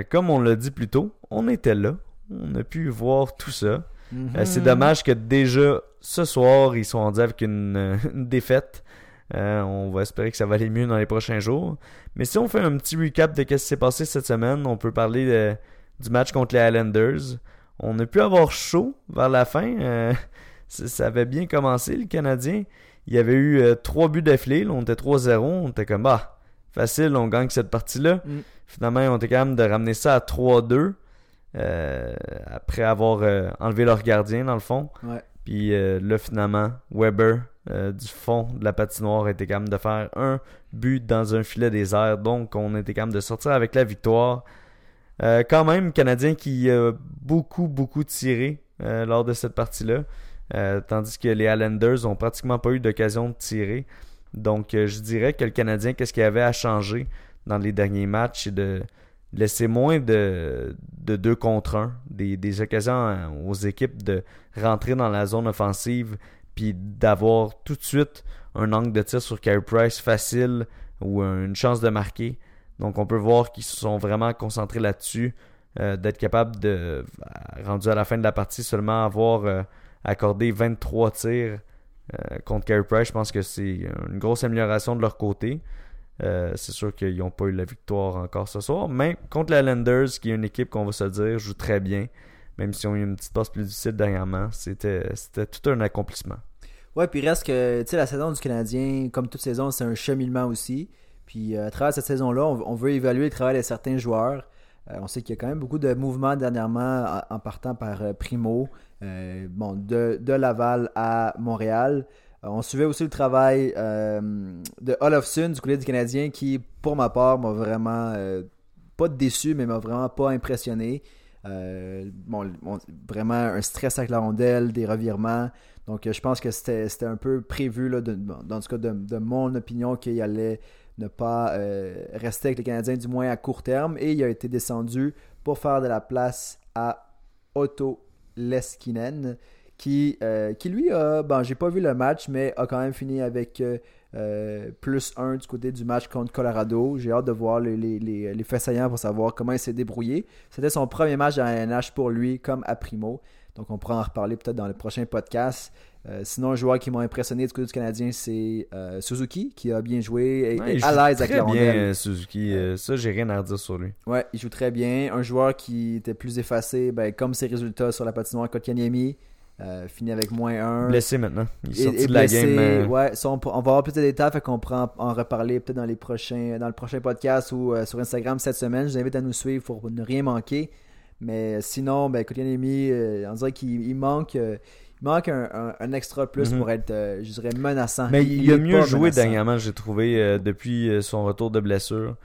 comme on l'a dit plus tôt, on était là, on a pu voir tout ça. Euh, c'est mhm. dommage que déjà ce soir, ils sont rendus avec une, défaite. Euh, on va espérer que ça va aller mieux dans les prochains jours. Mais si on fait un petit recap de ce qui s'est passé cette semaine, on peut parler du match contre les Islanders. On a pu avoir chaud vers la fin. Euh, [laughs] ça avait bien commencé, le Canadien. Il y avait eu trois buts d'affilée. On était 3-0. On était comme, bah, facile, on gagne cette partie-là. Mm. Finalement, on était capable de ramener ça à 3-2. Euh, après avoir euh, enlevé leur gardien, dans le fond. Puis euh, là, finalement, Weber, du fond de la patinoire, était capable de faire un but dans un filet des airs. Donc, on était capable de sortir avec la victoire. quand même, Canadien qui a beaucoup, beaucoup tiré lors de cette partie-là. Tandis que les Islanders ont pratiquement pas eu d'occasion de tirer. Donc, je dirais que le Canadien, qu'est-ce qu'il avait à changer dans les derniers matchs, et de laisser moins de, de deux contre un, des, des occasions hein, aux équipes de rentrer dans la zone offensive, puis d'avoir tout de suite un angle de tir sur Carey Price facile ou une chance de marquer. Donc on peut voir qu'ils se sont vraiment concentrés là-dessus, euh, d'être capable de, euh, rendu à la fin de la partie, seulement avoir euh, accordé 23 tirs contre Carey Price. Je pense que c'est une grosse amélioration de leur côté. Euh, c'est sûr qu'ils n'ont pas eu la victoire encore ce soir. Mais contre la Landers, qui est une équipe qu'on va se dire joue très bien, même si on a eu une petite passe plus difficile dernièrement, c'était, tout un accomplissement. Ouais, puis reste que la saison du Canadien, comme toute saison, c'est un cheminement aussi. Puis euh, à travers cette saison-là, on, veut évaluer le travail de certains joueurs. Euh, on sait qu'il y a quand même beaucoup de mouvements dernièrement en, partant par Primo, bon, de, de Laval à Montréal. Euh, on suivait aussi le travail euh, de Olofsson du côté du Canadien qui, pour ma part, m'a vraiment euh, pas déçu, mais m'a vraiment pas impressionné. bon, vraiment un stress avec la rondelle, des revirements. Donc, je pense que c'était un peu prévu, là, dans ce cas de, mon opinion, qu'il allait ne pas rester avec les Canadiens, du moins à court terme. Et il a été descendu pour faire de la place à Otto Leskinen qui, euh, qui lui a, bon, j'ai pas vu le match, mais a quand même fini avec euh, euh, plus 1 du côté du match contre Colorado. J'ai hâte de voir les, les, faits saillants pour savoir comment il s'est débrouillé. C'était son premier match la NH pour lui, comme à Primo. Donc on pourra en reparler peut-être dans le prochain podcast. Sinon, un joueur qui m'a impressionné du côté du Canadien, c'est Suzuki, qui a bien joué et, à l'aise avec la bien, Suzuki. ça, j'ai rien à dire sur lui. Ouais, il joue très bien. Un joueur qui était plus effacé, ben, comme ses résultats sur la patinoire contre Kanyemi. Euh, fini avec moins 1. Blessé maintenant. Il est sorti de la game. Euh. Ouais, on, va avoir plus de détails, fait qu'on pourra en, reparler peut-être dans les prochains dans le prochain podcast ou euh, sur Instagram cette semaine. Je vous invite à nous suivre pour ne rien manquer. Mais sinon, ben, Kotkaniemi, on dirait qu'il manque, il manque un, un, extra plus mhm. pour être, je dirais, menaçant. Mais il, a mieux joué dernièrement, j'ai trouvé, depuis son retour de blessure.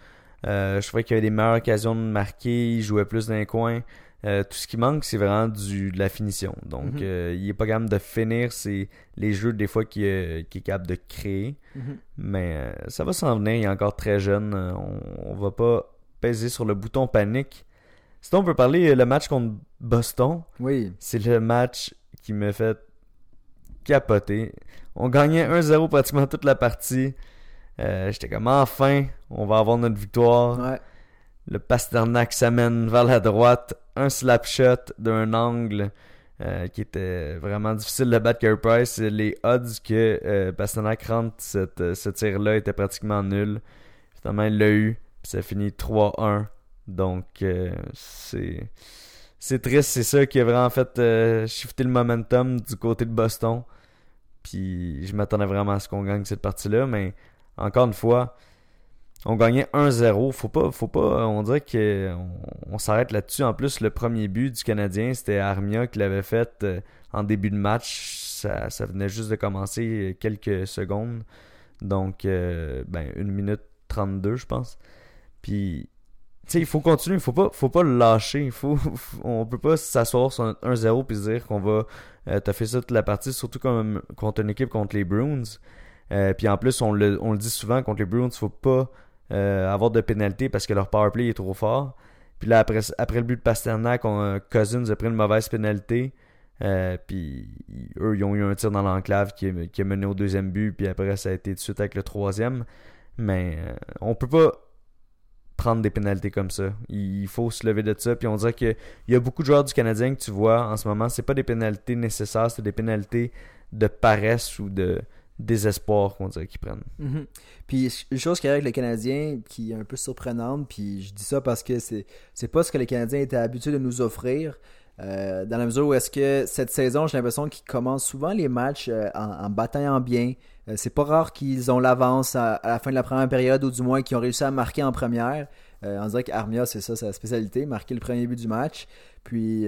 je trouvais qu'il avait des meilleures occasions de marquer, il jouait plus coins. Euh, tout ce qui manque, c'est vraiment du, de la finition. Donc, mhm. euh, il est pas capable de finir c'est les jeux des fois qu'il est capable de créer. Mhm. Mais euh, ça va s'en venir. Il est encore très jeune. On, on va pas peser sur le bouton panique. Sinon, on peut parler le match contre Boston. Oui. C'est le match qui me fait capoter. On gagnait 1-0 pratiquement toute la partie. J'étais comme enfin, on va avoir notre victoire. Ouais. Le Pasternak s'amène vers la droite. Un slap shot d'un angle euh, qui était vraiment difficile de battre Carey Price. Les odds que euh, Pasternak rentre cette, euh, ce tir-là étaient pratiquement nuls. Finalement, il l'a eu. Puis ça finit 3-1. Donc, c'est c'est triste, c'est ça qui a vraiment fait euh, le momentum du côté de Boston. Puis je m'attendais vraiment à ce qu'on gagne cette partie-là, mais encore une fois, on gagnait 1-0. Faut pas, faut pas, on dirait qu'on on, s'arrête là-dessus. En plus, le premier but du Canadien, c'était Armia qui l'avait fait euh, en début de match. Ça, ça, venait juste de commencer quelques secondes. Donc, euh, ben, 1 minute 32, je pense. Puis, sais, il faut continuer. Il faut pas, faut pas le lâcher. Faut, [laughs] on peut pas s'asseoir sur 1-0 puis dire qu'on va euh, t'as fait ça toute la partie, surtout comme, contre une équipe contre les Bruins. Euh, puis en plus, on le, on le dit souvent, contre les Bruins, faut pas euh, avoir de pénalité parce que leur powerplay est trop fort. Puis là, après, après le but de Pasternak, on, Cousins a pris une mauvaise pénalité. puis eux, ils ont eu un tir dans l'enclave qui, qui, a mené au deuxième but. Puis après, ça a été de suite avec le troisième. Mais on peut pas prendre des pénalités comme ça. Il faut se lever de ça. Puis on dirait qu'il y a beaucoup de joueurs du Canadien que tu vois en ce moment, c'est pas des pénalités nécessaires, c'est des pénalités de paresse ou de désespoir qu'on dirait qu'ils prennent. Mm-hmm. Puis une chose qui avec le Canadien qui est un peu surprenante, puis je dis ça parce que c'est pas ce que les Canadiens étaient habitués de nous offrir. Euh, dans la mesure où est-ce que cette saison, j'ai l'impression qu'ils commencent souvent les matchs euh, en, en, bien. Euh, c'est pas rare qu'ils ont l'avance à, la fin de la première période ou du moins qu'ils ont réussi à marquer en première. on dirait qu'Armia, c'est ça sa spécialité, marquer le premier but du match. Puis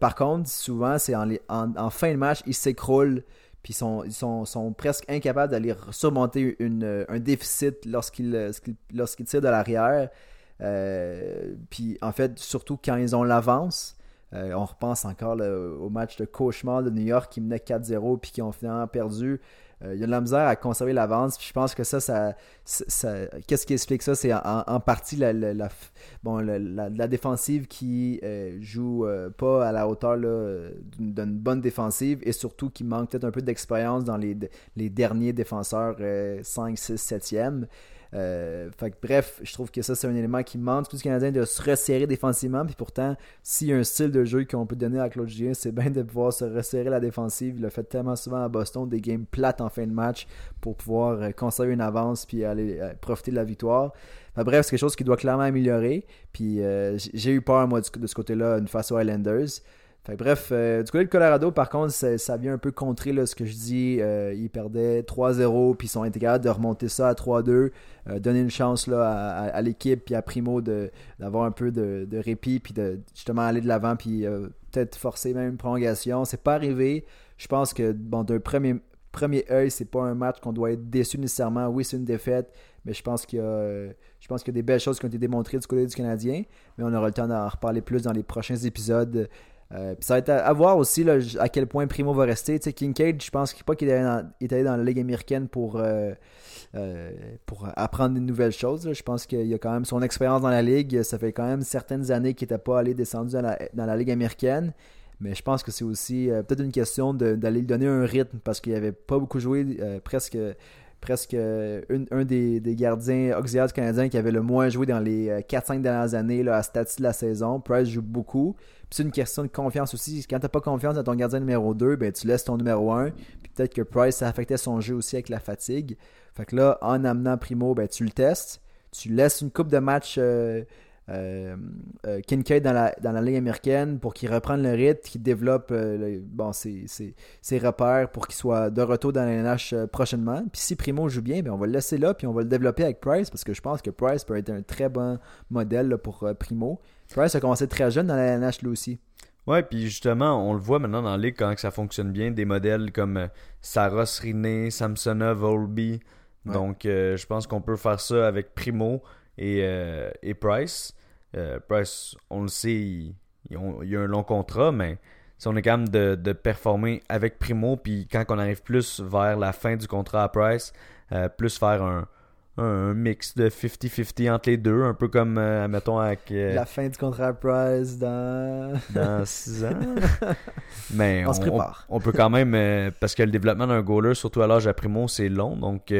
par contre, souvent, c'est en, fin de match, ils s'écroulent. Puis ils sont, presque incapables d'aller surmonter un déficit lorsqu'ils tirent de l'arrière. puis en fait, surtout quand ils ont l'avance. Euh, on repense encore au match de cauchemar de New York qui menait 4-0 puis qui ont finalement perdu. Euh, il y a de la misère à conserver l'avance. Puis je pense que ça, ça, qu'est-ce qui explique ça? C'est en, partie la, bon, la, défensive qui euh, joue pas à la hauteur d'une bonne défensive et surtout qui manque peut-être un peu d'expérience dans les, les derniers défenseurs 5, 6, 7e. Euh, bref, je trouve que ça, c'est un élément qui manque du Canadien de se resserrer défensivement. Puis pourtant, s'il y a un style de jeu qu'on peut donner à Claude Julien, c'est bien de pouvoir se resserrer la défensive. Il a fait tellement souvent à Boston des games plates en fin de match pour pouvoir euh, conserver une avance puis aller euh, profiter de la victoire. bref, c'est quelque chose qui doit clairement améliorer. Puis j'ai eu peur, moi, de ce côté-là, une face aux Bref, euh, du côté de Colorado, par contre, ça, vient un peu contrer ce que je dis. Euh, ils perdaient 3-0, puis ils sont capables de remonter ça à 3-2, euh, donner une chance là, à, l'équipe, puis à Primo d'avoir un peu de, répit, puis de justement aller de l'avant, puis peut-être forcer même une prolongation. C'est pas arrivé. Je pense que, d'un premier, premier œil, c'est pas un match qu'on doit être déçu nécessairement. Oui, c'est une défaite, mais je pense. Je pense qu'il y a des belles choses qui ont été démontrées du côté du Canadien, mais on aura le temps d'en reparler plus dans les prochains épisodes. Euh, ça va être à, voir aussi à quel point Primo va rester. Tu sais, Kincaid, je pense pas qu'il est, allé dans la Ligue américaine pour, euh, euh, pour apprendre de nouvelles choses. Je pense qu'il a quand même son expérience dans la Ligue. Ça fait quand même certaines années qu'il n'était pas allé descendu dans la, dans la, Ligue américaine. Mais je pense que c'est aussi peut-être une question d'aller lui donner un rythme parce qu'il n'avait pas beaucoup joué, presque presque un des, gardiens auxiliaires du Canadien qui avait le moins joué dans les 4-5 dernières années là, à statut de la saison. Price joue beaucoup c'est une question de confiance aussi. Quand tu n'as pas confiance dans ton gardien numéro 2, ben, tu laisses ton numéro 1. Puis peut-être que Price, ça affectait son jeu aussi avec la fatigue. Fait que là, en amenant Primo, ben, tu le testes. Tu laisses une coupe de match euh, euh, euh, Kincaid dans la, dans la ligue américaine pour qu'il reprenne le rythme, qu'il développe bon, ses, repères pour qu'il soit de retour dans la NH prochainement. Puis si Primo joue bien, ben, on va le laisser là, puis on va le développer avec Price parce que je pense que Price peut être un très bon modèle pour Primo. Price a commencé très jeune dans la NH lui aussi. Ouais, puis justement, on le voit maintenant dans la ligue quand ça fonctionne bien, des modèles comme euh, Saros Riné, Samsonov, Volby. Donc, euh, je pense qu'on peut faire ça avec Primo et, euh, et Price. Price, on le sait, il, y a un long contrat, mais si on est capable de, de performer avec Primo, puis quand on arrive plus vers la fin du contrat à Price, plus faire un, un mix de 50-50 entre les deux, un peu comme, euh, mettons, avec... Euh, la fin du contrat Price dans... [laughs] Dans 6 ans. [laughs] Mais on, se prépare. On, peut quand même... Euh, parce que le développement d'un goaler, surtout à l'âge à Primo, c'est long. Donc,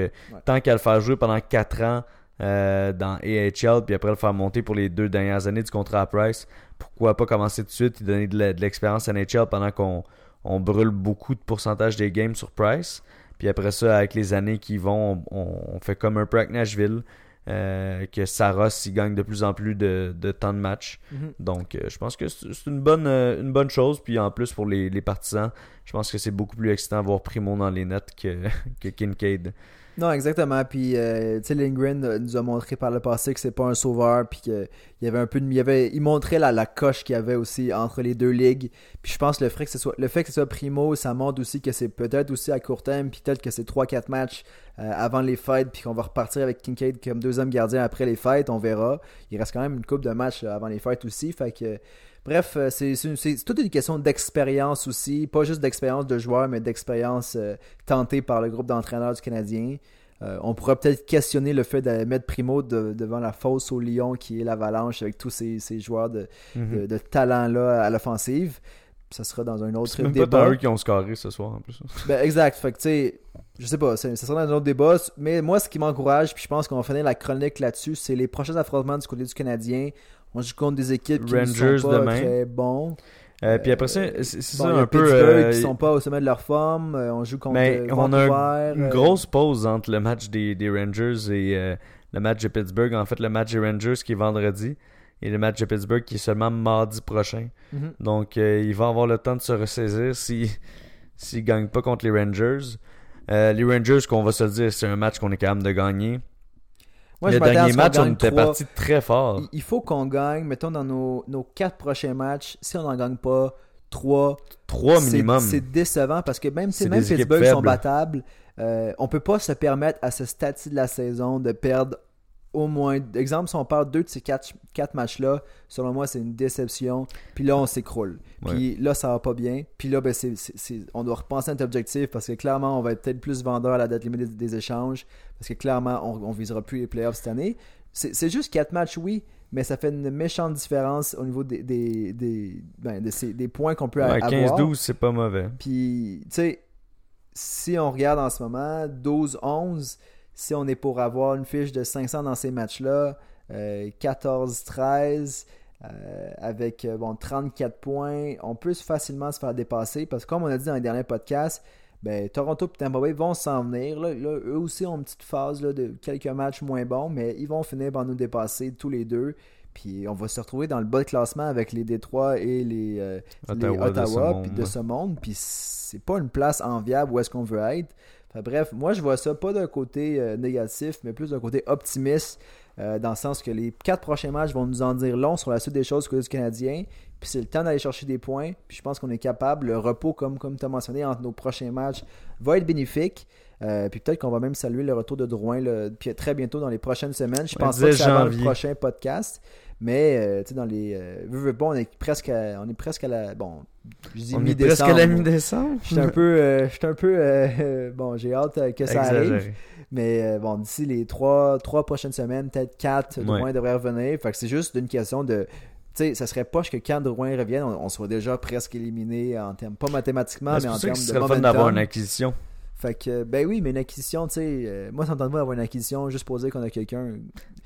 tant qu'à le faire jouer pendant 4 ans dans AHL, puis après le faire monter pour les deux dernières années du contrat à Price, pourquoi pas commencer tout de suite et donner de l'expérience à NHL pendant qu'on on brûle beaucoup de pourcentage des games sur Price. Puis après ça, avec les années qui vont, on, fait comme un peu avec Nashville. euh, que Saros il gagne de plus en plus de, de temps de match. Mhm. Donc, euh, je pense que c'est une bonne, euh, une bonne chose. Puis en plus, pour les, les partisans, je pense que c'est beaucoup plus excitant de voir Primo dans les nets que, [laughs] que Kincaid. Non, exactement. Puis, euh, tu sais, Lindgren nous a montré par le passé que c'est pas un sauveur. Puis qu'il y avait un peu de. Il, avait, il montrait la, la coche qu'il y avait aussi entre les deux ligues. Puis, je pense que le fait que ce soit, le fait que ce soit primo, ça montre aussi que c'est peut-être aussi à court terme. Puis, peut-être que c'est 3-4 matchs euh, avant les fêtes. Puis, qu'on va repartir avec Kincaid comme deuxième gardien après les fêtes. On verra. Il reste quand même une coupe de matchs avant les fêtes aussi. Fait que. Bref, euh, c'est c'est- c'est- c'est toute une question d'expérience aussi, pas juste d'expérience de joueur, mais d'expérience euh, tentée par le groupe d'entraîneurs du Canadien. Euh, on pourra peut-être questionner le fait de mettre Primo de- devant la fosse au Lyon qui est l'Avalanche avec tous ces, ces joueurs de, de- de talent-là à l'offensive. Ça sera dans un autre C'est même pas débat. dans eux qui ont scoré ce soir en plus. [laughs] Ben, exact. Fait que, tu sais, je sais pas, c'est- ça sera dans un autre débat. Mais moi, ce qui m'encourage, puis je pense qu'on va finir la chronique là-dessus, c'est les prochains affrontements du côté du Canadien. On joue contre des équipes qui ne Rangers sont pas demain. très bons. Euh, puis après ça, c'est c'est Bon, ça il y a un peu. Euh, qui sont pas au sommet de leur forme. Euh, on joue contre Mais euh, on a une euh, grosse pause entre le match des, des Rangers et euh, le match de Pittsburgh. En fait, le match des Rangers qui est vendredi et le match de Pittsburgh qui est seulement mardi prochain. mhm. Donc, euh, il va avoir le temps de se ressaisir s'il s'il gagne pas contre les Rangers. Euh, les Rangers, qu'on va se dire, c'est un match qu'on est capable de gagner. Moi, le je dernier match, on gagne était parti très fort. Il- faut qu'on gagne, mettons, dans nos, nos quatre prochains matchs. Si on n'en gagne pas trois, Trois c'est- minimum. c'est décevant parce que même si même Pittsburgh sont battables, euh, on peut pas se permettre à ce stade de la saison de perdre au moins. Exemple, si on perd deux de ces quatre, quatre matchs-là, selon moi, c'est une déception. Puis là, on s'écroule. Puis là, ça va pas bien. Puis là, ben, c'est- on doit repenser à notre objectif parce que clairement, on va être peut-être plus vendeur à la date limite des, des échanges. Parce que clairement, on, on visera plus les playoffs cette année. C'est c'est juste quatre matchs, oui, mais ça fait une méchante différence au niveau des, des, des, ben, de ces- des points qu'on peut Ouais, avoir. 15-12, c'est pas mauvais. Puis, tu sais, si on regarde en ce moment, 12-11, si on est pour avoir une fiche de 500 dans ces matchs-là, euh, 14-13, euh, avec euh, bon, 34 points, on peut facilement se faire dépasser parce que, comme on a dit dans les derniers podcasts, ben, Toronto et Tampa Bay vont s'en venir. Là, Là, eux aussi ont une petite phase là, de quelques matchs moins bons, mais ils vont finir par nous dépasser tous les deux. Puis on va se retrouver dans le bas de classement avec les Détroits et les, euh, les Ottawa de puis ce monde. Puis c'est pas une place enviable où est-ce qu'on veut être. Bref, moi je vois ça pas d'un côté euh, négatif, mais plus d'un côté optimiste, euh, dans le sens que les quatre prochains matchs vont nous en dire long sur la suite des choses du côté du Canadien. Puis c'est le temps d'aller chercher des points. Puis je pense qu'on est capable. Le repos, comme, comme tu as mentionné, entre nos prochains matchs va être bénéfique. Euh, puis peut-être qu'on va même saluer le retour de Drouin là, très bientôt dans les prochaines semaines. Je pense pas que 10 c'est avant le prochain podcast. Mais euh, tu sais, dans les. Euh, veux, veux pas, on est presque à, on est presque à la. Bon, je dis est presque à la mi-décembre. mi-décembre. Je suis un peu. euh, un peu. euh, [laughs] bon, j'ai hâte que ça arrive. Mais bon, d'ici les trois, trois prochaines semaines, peut-être quatre, Drouin Ouais. devrait revenir. Fait que c'est juste une question de. Tu sais, ça serait poche que quand Drouin revienne, on, on soit déjà presque éliminé en termes. Pas mathématiquement, Ouais, mais C'est en termes que ce de serait fun d'avoir une acquisition. Fait que, ben oui, mais une acquisition, tu sais. euh, moi, ça me tente pas d'avoir une acquisition juste pour dire qu'on a quelqu'un.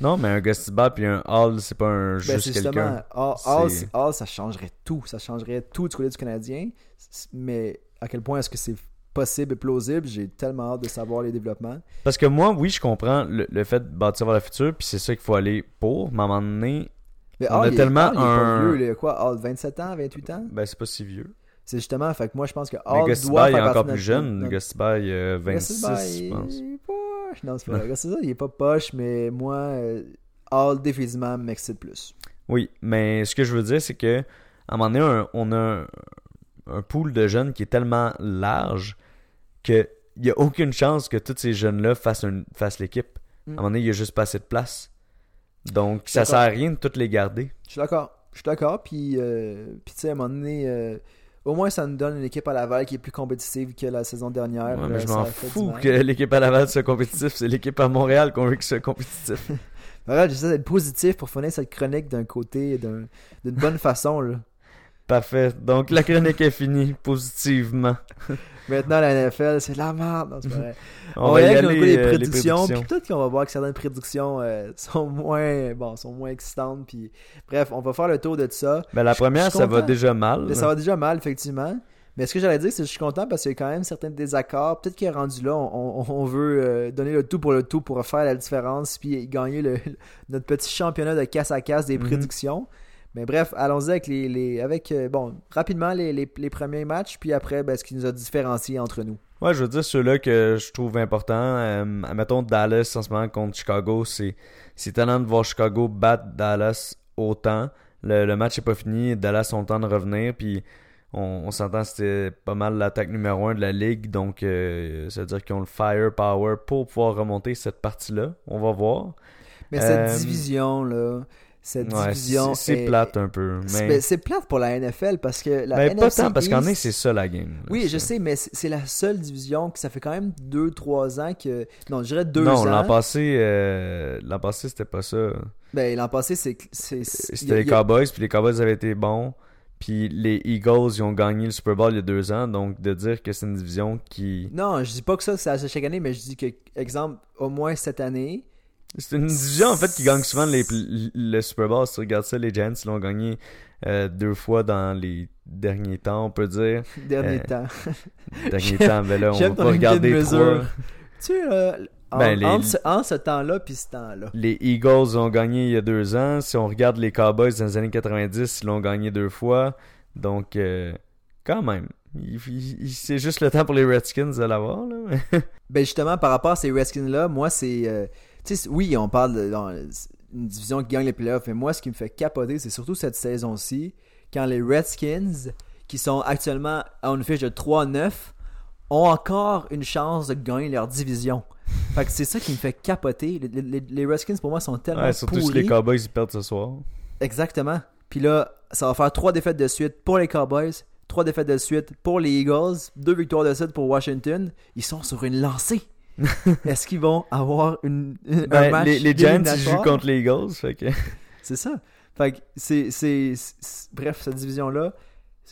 Non, mais un Gustibal puis un Hall, c'est pas un Ben, juste quelqu'un. justement, Hall, Hall, Hall, ça changerait tout. Ça changerait tout du côté du Canadien. Mais à quel point est-ce que c'est possible et plausible J'ai tellement hâte de savoir les développements. Parce que moi, oui, je comprends le, le fait de bâtir vers le futur, puis c'est ça qu'il faut aller pour. Mais à un moment donné, Mais On a Hall, il est- tellement Hall, il est pas un- vieux, là. Il a quoi? Hall, 27 ans, 28 ans? Ben c'est pas si vieux. C'est justement, fait que moi, je pense que Mais Hall doit il est faire encore plus jeune. notre- Gustibal, il a 26, Gustibal, je pense. il est poche. Non, c'est pas vrai. [laughs] Il est pas poche, mais moi, euh, Hall, définitivement, m'excite plus. Oui, mais ce que je veux dire, c'est que à un moment donné, on a un, pool de jeunes qui est tellement large qu'il n'y a aucune chance que tous ces jeunes-là fassent, un- fassent l'équipe. À un Mm. moment donné, il n'y a juste pas assez de place. Donc, ça sert à rien de toutes les garder. Je suis d'accord. Je suis d'accord. Puis, euh, puis tu sais, à un moment donné, euh, au moins, ça nous donne une équipe à Laval qui est plus compétitive que la saison dernière. Ouais, mais Euh, je m'en fous que l'équipe à Laval soit compétitive. C'est l'équipe à Montréal qu'on veut qu'il soit compétitif. Voilà, [laughs] j'essaie d'être positif pour finir cette chronique d'un côté, d'un- d'une bonne façon. Là. Parfait. Donc, la chronique est finie positivement. [laughs] Maintenant, la NFL, c'est de la merde. C'est vrai. [laughs] On, On, va y avec aller. les, les euh, prédictions. Puis peut-être qu'on va voir que certaines prédictions euh, [laughs] sont moins bon, sont moins excitantes. Puis bref, on va faire le tour de ça. Ben, la Je- première, je ça va déjà mal. Mais ça va déjà mal, effectivement. Mais ce que j'allais dire, c'est que je suis content parce qu'il y a quand même certains désaccords. Peut-être qu'il est rendu là, on, veut euh, donner le tout pour le tout pour faire la différence puis gagner le, notre petit championnat de casse à casse des Mhm. prédictions. Mais bref, allons-y avec les, les- avec euh, bon rapidement les, les, les premiers matchs puis après ben, ce qui nous a différenciés entre nous. Ouais, je veux dire, ceux-là que je trouve importants, euh, admettons Dallas en ce moment contre Chicago, c'est c'est étonnant de voir Chicago battre Dallas autant. Le, le match est pas fini, Dallas ont le temps de revenir, puis on, on s'entend que c'était pas mal l'attaque numéro un de la ligue, donc euh, ça veut dire qu'ils ont le firepower pour pouvoir remonter cette partie-là. On va voir. Mais cette Euh, division là, cette Ouais, division c'est c'est est- plate un peu. c'est Mais, c'est plate pour la NFL parce que la mais pas tant, parce qu'en est, c'est ça la game. Oui, je sais, mais c'est la seule division que ça fait quand même 2-3 ans que. Non, je dirais 2 Non, ans. l'an passé, euh, l'an passé, c'était pas ça. Ben, l'an passé, c'est. C'était les Cowboys, puis les Cowboys avaient été bons. Puis les Eagles, ils ont gagné le Super Bowl il y a deux ans. Donc, de dire que c'est une division qui. Non, je dis pas que ça, c'est à chaque année, mais je dis que, exemple, au moins cette année. C'est une division, en fait, qui gagne souvent les, le Super Bowl. Si tu regardes ça, les Giants l'ont gagné euh, deux fois dans les derniers temps, on peut dire. [laughs] Dernier Euh, temps. [laughs] Derniers temps, mais là, on va pas regarder trois. Tu sais, là, en- Ben, les- entre, ce, ce temps-là puis ce temps-là. Les Eagles ont gagné il y a deux ans. Si on regarde les Cowboys dans les années 90, ils l'ont gagné deux fois. Donc, euh, quand même. C'est juste le temps pour les Redskins de l'avoir. là. [laughs] Ben, justement, par rapport à ces Redskins-là, moi, c'est. euh, sais, oui, on parle de. dans une division qui gagne les playoffs, mais moi, ce qui me fait capoter, c'est surtout cette saison-ci, quand les Redskins, qui sont actuellement à une fiche de 3-9, ont encore une chance de gagner leur division. Fait que c'est ça qui me fait capoter. Les, les- les Redskins, pour moi, sont tellement Ouais, surtout si les Cowboys ils perdent ce soir. Exactement. Puis là, ça va faire trois défaites de suite pour les Cowboys, trois défaites de suite pour les Eagles, deux victoires de suite pour Washington. Ils sont sur une lancée. [laughs] Est-ce qu'ils vont avoir une, un Ben, match les, les Giants jouent contre les Eagles. Fait que... [laughs] C'est ça. Fait que c'est, c'est, Bref, cette division-là,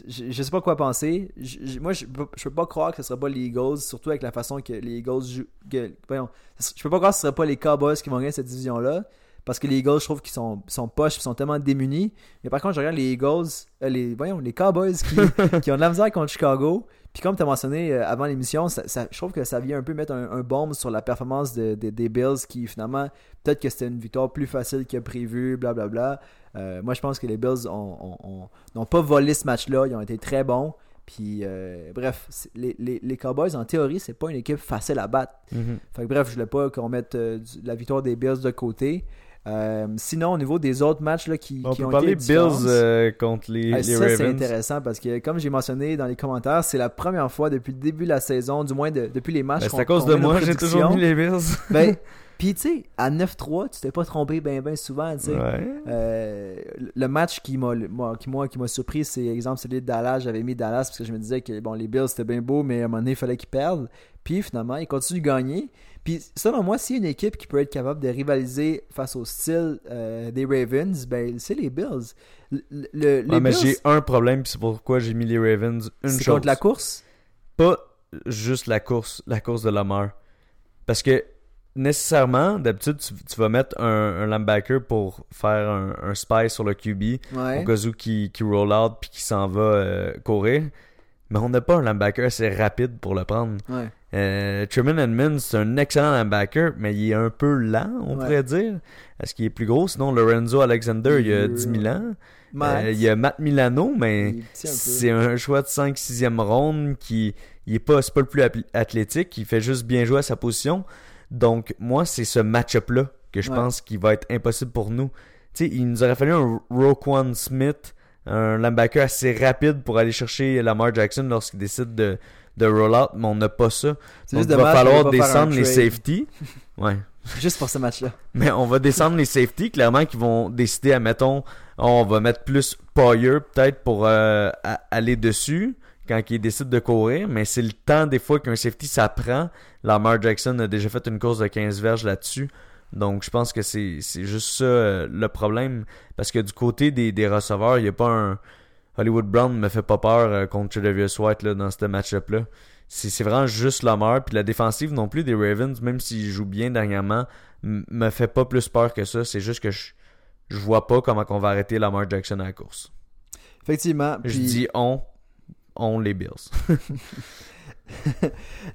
je, je sais pas quoi penser. Je- moi, je je peux pas croire que ce sera pas les Eagles, surtout avec la façon que les Eagles jouent. que- voyons, je peux pas croire que ce sera pas les Cowboys qui vont gagner cette division-là. Parce que les Eagles, je trouve qu'ils sont, sont poches, ils sont tellement démunis. Mais par contre, je regarde les Eagles, euh, les, voyons, les Cowboys qui, [laughs] qui ont de la misère contre Chicago. Puis comme tu as mentionné euh, avant l'émission, ça, ça- je trouve que ça vient un peu mettre un, un baume sur la performance de- de- des Bills qui finalement, peut-être que c'était une victoire plus facile que prévu, blablabla. Euh, moi, je pense que les Bills ont- ont- ont- n'ont pas volé ce match-là. Ils ont été très bons. Puis, euh, bref, les, les, les Cowboys, en théorie, c'est pas une équipe facile à battre. Fait que, bref, je voulais pas qu'on mette euh, du- la victoire des Bills de côté. Euh, sinon, au niveau des autres matchs là, qui, On qui peut ont parler été Bills euh, contre les, les ça, c'est intéressant parce que, comme j'ai mentionné dans les commentaires, c'est la première fois depuis le début de la saison, du moins de- depuis les matchs. Ben, c'est à cause de moi, j'ai toujours mis les Bills. [laughs] Ben, [laughs] puis tu sais, à 9-3, tu t'es pas trompé ben ben souvent, tu sais. Ouais. Euh, le match qui m'a qui, moi, qui m'a surpris, c'est exemple celui de Dallas. J'avais mis Dallas parce que je me disais que bon, les Bills c'était bien beau, mais à un moment donné, il fallait qu'ils perdent. Puis finalement, ils continuent de gagner. Puis selon moi, s'il y a une équipe qui peut être capable de rivaliser face au style euh, des Ravens, ben c'est les Bills. Le, le- les Ouais, mais j'ai un problème, c'est pourquoi j'ai mis les Ravens. Une c'est chose. contre la course? Pas juste la course, la course de Lamar. Parce que nécessairement, d'habitude, tu, tu vas mettre un, un linebacker pour faire un, un spy sur le QB. Ouais. au cas où qui, qui roll out puis qui s'en va euh, courir. Mais on n'a pas un linebacker assez rapide pour le prendre. Ouais. Euh, Truman Edmonds, c'est un excellent linebacker, mais il est un peu lent, on Ouais. pourrait dire. Est-ce qu'il est plus gros? Sinon, Lorenzo Alexander, il, a Il- 10 000 ans. Euh, il y a Matt Milano, mais c'est un choix de 5-6e ronde qui il est pas, pas le plus athlétique, il fait juste bien jouer à sa position. Donc, moi, c'est ce match-up-là que je Ouais. pense qu'il va être impossible pour nous. Tu sais, il nous aurait fallu un Roquan Smith, un linebacker assez rapide pour aller chercher Lamar Jackson lorsqu'il décide de, de roll out, mais on n'a pas ça. Donc, il va falloir descendre les safety. [laughs] Ouais. Juste pour ce match-là. Mais on va descendre les safety, clairement, qui vont décider, admettons, on va mettre plus Poyer peut-être pour euh, aller dessus quand il décide de courir, mais c'est le temps des fois qu'un safety ça prend. Lamar Jackson a déjà fait une course de 15 verges là-dessus. Donc je pense que c'est c'est juste ça euh, le problème. Parce que du côté des, des receveurs, il n'y a pas un. Hollywood Brown me fait pas peur euh, contre Tredavious White là, dans ce match-up-là. C'est vraiment juste Lamar. Puis la défensive non plus des Ravens, même s'ils jouent bien dernièrement, me fait pas plus peur que ça. C'est juste que je, je vois pas comment on va arrêter Lamar Jackson à la course. Effectivement. Je puis- dis on. ont les Bills. [laughs]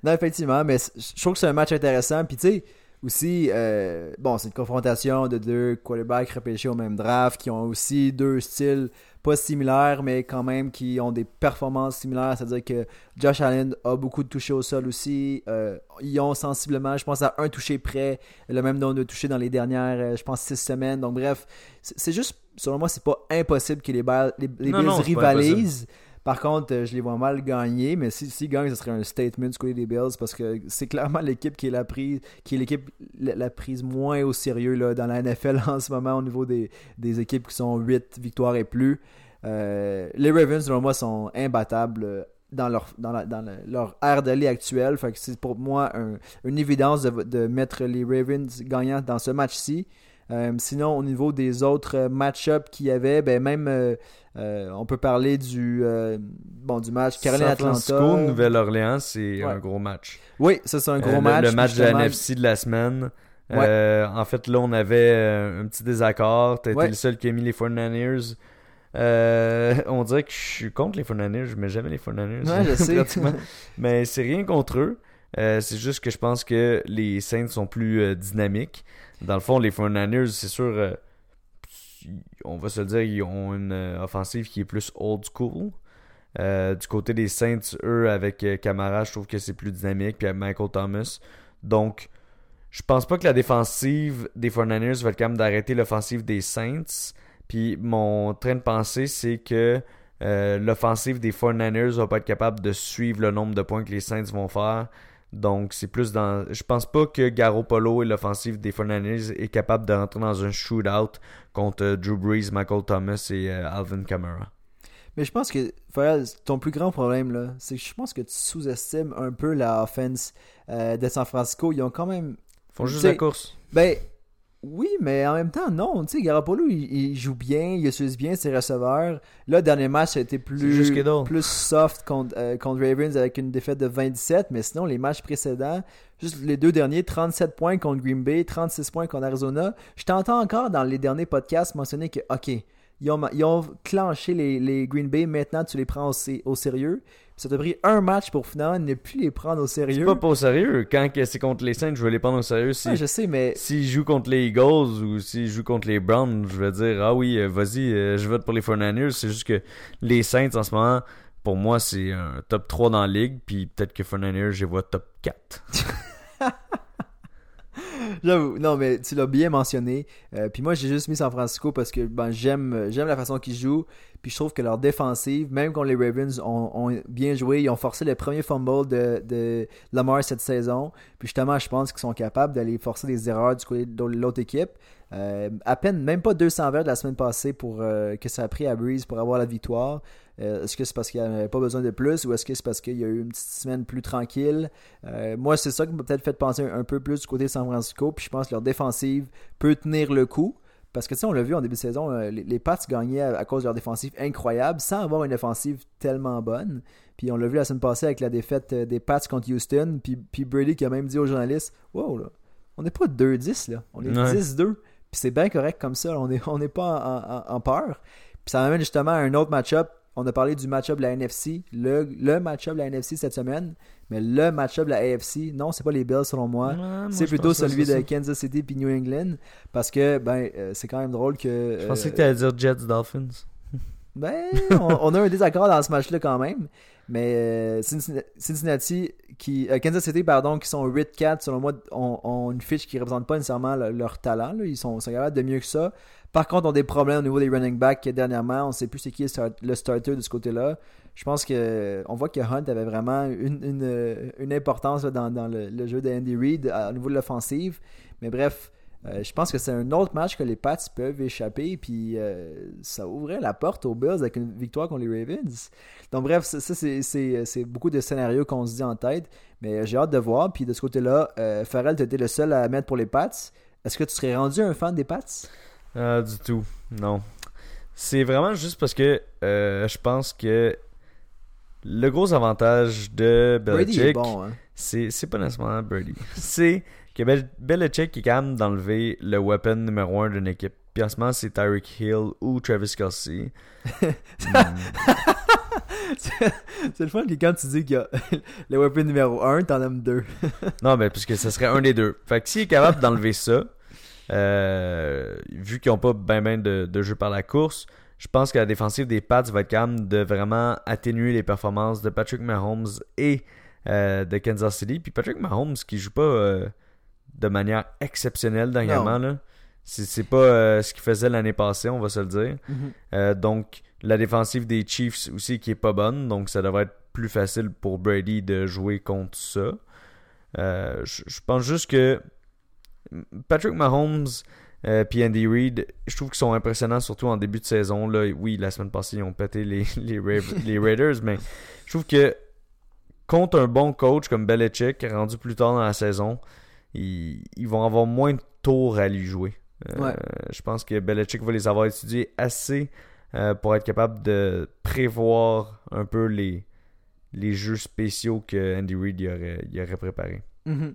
non, effectivement, mais je trouve que c'est un match intéressant. Puis tu sais, aussi, euh, bon, c'est une confrontation de deux quarterbacks repêchés au même draft qui ont aussi deux styles pas similaires, mais quand même qui ont des performances similaires. C'est-à-dire que Josh Allen a beaucoup de touchés au sol aussi. Euh, ils ont sensiblement, je pense, à un touché près, le même nombre de touchés dans les dernières, euh, je pense, six semaines. Donc, bref, c'est juste, selon moi, c'est pas impossible que les, les, les Bills rivalisent. Par contre, euh, je les vois mal gagner, mais s'ils si, gagnent, ce serait un statement du côté des Bills parce que c'est clairement [laughs] l'équipe qui est la prise, qui est l'équipe la, prise moins au sérieux là, dans la NFL [laughs] en ce moment au niveau des, équipes qui sont 8 victoires et plus. Euh, les Ravens, selon moi, sont imbattables euh, dans leur, dans, leur aire d'aller actuelle. c'est pour moi une évidence de, de, mettre les Ravens gagnants dans ce match-ci. Sinon, au niveau des autres match-ups qu'il y avait, ben même on peut parler du bon du match Caroline-Atlanta. Nouvelle-Orléans, c'est un gros match. Oui, ça c'est un gros match. Le match de la NFC de la semaine. en fait, là, on avait un petit désaccord. T'as été le seul qui a mis les 49ers. on dirait que je suis contre les 49ers. Je mets jamais les 49ers. Ouais, je [laughs] sais. [laughs] Mais c'est rien contre eux. c'est juste que je pense que les Saints sont plus dynamiques. Dans le fond, les 49ers, c'est sûr, euh, on va se dire, ils ont une euh, offensive qui est plus old school. Euh, du côté des Saints, eux, avec Camara, je trouve que c'est plus dynamique, puis avec Michael Thomas. Donc, je pense pas que la défensive des 49ers va être capable d'arrêter l'offensive des Saints. Puis mon train de pensée, c'est que l'offensive des 49ers va pas être capable de suivre le nombre de points que les Saints vont faire. Donc, c'est plus dans. Je pense pas que Garoppolo et l'offensive des 49 est capable de rentrer dans un shootout contre euh, Drew Brees, Michael Thomas et euh, Alvin Kamara. Mais je pense que, ton plus grand problème, là, c'est que je pense que tu sous-estimes un peu la offense euh, de San Francisco. Ils ont quand même. Ils font juste la course. Ben, oui, mais en même temps, non. Tu sais, Garoppolo, il, joue bien, il utilise bien ses receveurs. Là, le dernier match, ça a été plus, plus soft contre, euh, contre, Ravens avec une défaite de 27. Mais sinon, les matchs précédents, juste les deux derniers, 37 points contre Green Bay, 36 points contre Arizona. Je t'entends encore dans les derniers podcasts mentionner que, OK, ils ont, ils ont clenché les, les, Green Bay, maintenant tu les prends au, sérieux. Ça t'a pris un match pour finalement ne plus les prendre au sérieux. C'est pas pas au sérieux. Quand c'est contre les Saints, je vais les prendre au sérieux. Si, je sais, mais. S'ils jouent contre les Eagles ou s'ils jouent contre les Browns, je vais dire Ah oui, euh, vas-y, euh, je vote pour les 49 C'est juste que les Saints en ce moment, pour moi, c'est un top 3 dans la ligue. Puis peut-être que 49 je vois top 4. [laughs] J'avoue, non, mais tu l'as bien mentionné. Euh, puis moi, j'ai juste mis San Francisco parce que ben, j'aime, j'aime la façon qu'ils jouent. Puis je trouve que leur défensive, même quand les Ravens ont, bien joué, ils ont forcé le premier fumble de, Lamar cette saison. Puis justement, je pense qu'ils sont capables d'aller forcer des erreurs du côté de l'autre équipe. Euh, à peine, même pas 200 verres de la semaine passée pour euh, que ça a pris à Breeze pour avoir la victoire. Euh, est-ce que c'est parce qu'il n'y avait pas besoin de plus ou est-ce que c'est parce qu'il y a eu une petite semaine plus tranquille? moi, c'est ça qui m'a peut-être fait penser un, peu plus du côté de San Francisco. Puis je pense que leur défensive peut tenir le coup. Parce que tu sais, on l'a vu en début de saison, les, Pats gagnaient à, cause de leur défensive incroyable sans avoir une offensive tellement bonne. Puis on l'a vu la semaine passée avec la défaite des Pats contre Houston. Puis, puis Brady qui a même dit aux journalistes Wow, là, on n'est pas 2-10, là. On est 10-2. Puis c'est bien correct comme ça. On n'est on est pas en, peur. Puis ça m'amène justement à un autre match-up. On a parlé du match-up de la NFC. Le, le match-up de la NFC cette semaine. Mais le match-up de la AFC, non, c'est pas les Bills selon moi. c'est plutôt celui de Kansas City puis New England. Parce que, ben, euh, c'est quand même drôle que. Je pensais que tu allais dire Jets Dolphins. [laughs] Ben, on, a un désaccord dans ce match-là quand même. Mais euh, Cincinnati, qui, euh, Kansas City, pardon, qui sont 8-4, selon moi, ont, une fiche qui ne représente pas nécessairement leur talent. Ils sont, capables de mieux que ça. Par contre, ont des problèmes au niveau des running backs dernièrement. On ne sait plus c'est qui le starter de ce côté-là. Je pense que on voit que Hunt avait vraiment une, une, importance dans, le, le, jeu de Andy Reid au niveau de l'offensive. Mais bref, euh, je pense que c'est un autre match que les Pats peuvent échapper, puis euh, ça ouvrait la porte aux Bills avec une victoire contre les Ravens. Donc bref, ça, c'est beaucoup de scénarios qu'on se dit en tête, mais j'ai hâte de voir. Puis de ce côté-là, euh, Farrell, tu étais le seul à mettre pour les Pats. Est-ce que tu serais rendu un fan des Pats? Du tout, non. C'est vraiment juste parce que je pense que le gros avantage de Belichick, hein. c'est pas nécessairement Brady. c'est que Belichick est capable d'enlever le weapon numéro 1 d'une équipe. Puis en ce moment, c'est Tyreek Hill ou Travis Kelsey. [laughs] C'est le fun que quand tu dis qu'il y a le weapon numéro 1, t'en aimes deux. non, mais parce que ce serait un des deux. Fait que s'il est capable d'enlever ça, euh, vu qu'ils n'ont pas ben ben de, de jeu par la course, je pense que la défensive des Pats va être capable de vraiment atténuer les performances de Patrick Mahomes et euh, de Kansas City. Puis Patrick Mahomes qui joue pas euh, de manière exceptionnelle dernièrement. Là. C'est, pas euh, ce qu'il faisait l'année passée, on va se le dire. Mhm. donc la défensive des Chiefs aussi qui est pas bonne. Donc ça devrait être plus facile pour Brady de jouer contre ça. je pense juste que Patrick Mahomes euh, puis Andy Reid, je trouve qu'ils sont impressionnants, surtout en début de saison. Là, oui, la semaine passée, ils ont pété les, [laughs] les, Raiders, mais je trouve que contre un bon coach comme Belichick, rendu plus tard dans la saison, ils, vont avoir moins de tours à lui jouer. Euh, je pense que Belichick va les avoir étudiés assez euh, pour être capable de prévoir un peu les, les jeux spéciaux que Andy Reid y aurait, y aurait préparés. Mm-hmm.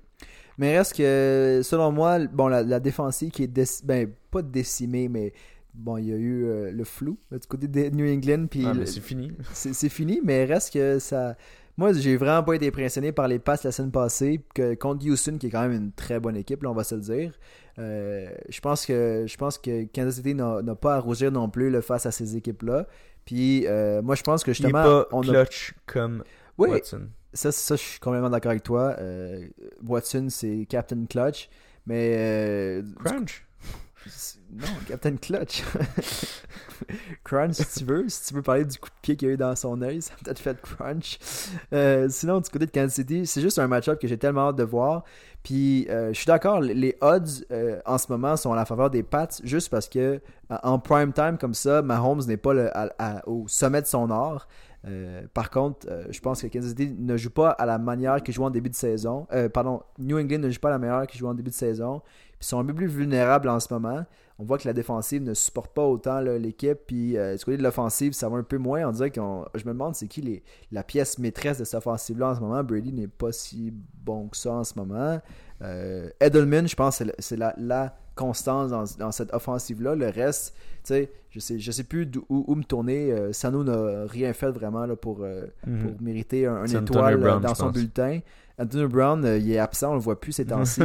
Mais reste que, selon moi, bon, la, défensive qui est ben, pas décimée, mais bon, il y a eu euh, le flou du côté de New England. Puis ah, c'est fini. C'est fini, mais reste que ça. Moi, j'ai vraiment pas été impressionné par les passes la semaine passée que, contre Houston, qui est quand même une très bonne équipe, là, on va se le dire. Euh, je pense que je pense que Kansas City n'a pas à rougir non plus le face à ces équipes-là. Puis euh, moi, je pense que justement. Il est pas on clutch comme Watson ça, ça, je suis complètement d'accord avec toi. Euh, Watson, c'est Captain Clutch. Mais. Euh, Crunch? [laughs] Non, Captain Clutch. [laughs] crunch, si tu veux. Si tu veux parler du coup de pied qu'il y a eu dans son œil, ça a peut-être fait Crunch. Euh, sinon, du côté de Kansas City, c'est juste un match-up que j'ai tellement hâte de voir. Puis, je suis d'accord, les odds en ce moment sont à la faveur des Pats, juste parce que en prime time comme ça, Mahomes n'est pas au sommet de son art. Euh, par contre, euh, je pense que Kansas City ne joue pas à la manière qu'il joue en début de saison. Euh, pardon, New England ne joue pas à la manière qu'il joue en début de saison. Ils sont un peu plus vulnérables en ce moment. On voit que la défensive ne supporte pas autant l'équipe. Puis du côté de l'offensive, ça va un peu moins. On dirait qu'on. Je me demande c'est qui la pièce maîtresse de cette offensive-là en ce moment. Brady n'est pas si bon que ça en ce moment. Edelman, je pense c'est la constance dans, cette offensive-là. Le reste, tu sais, je sais, je sais plus où, me tourner. Euh, Sano n'a rien fait vraiment là, pour, euh, mhm. pour mériter un, étoile dans son bulletin. Anthony Brown, euh, il est absent, on le voit plus ces [laughs] temps-ci.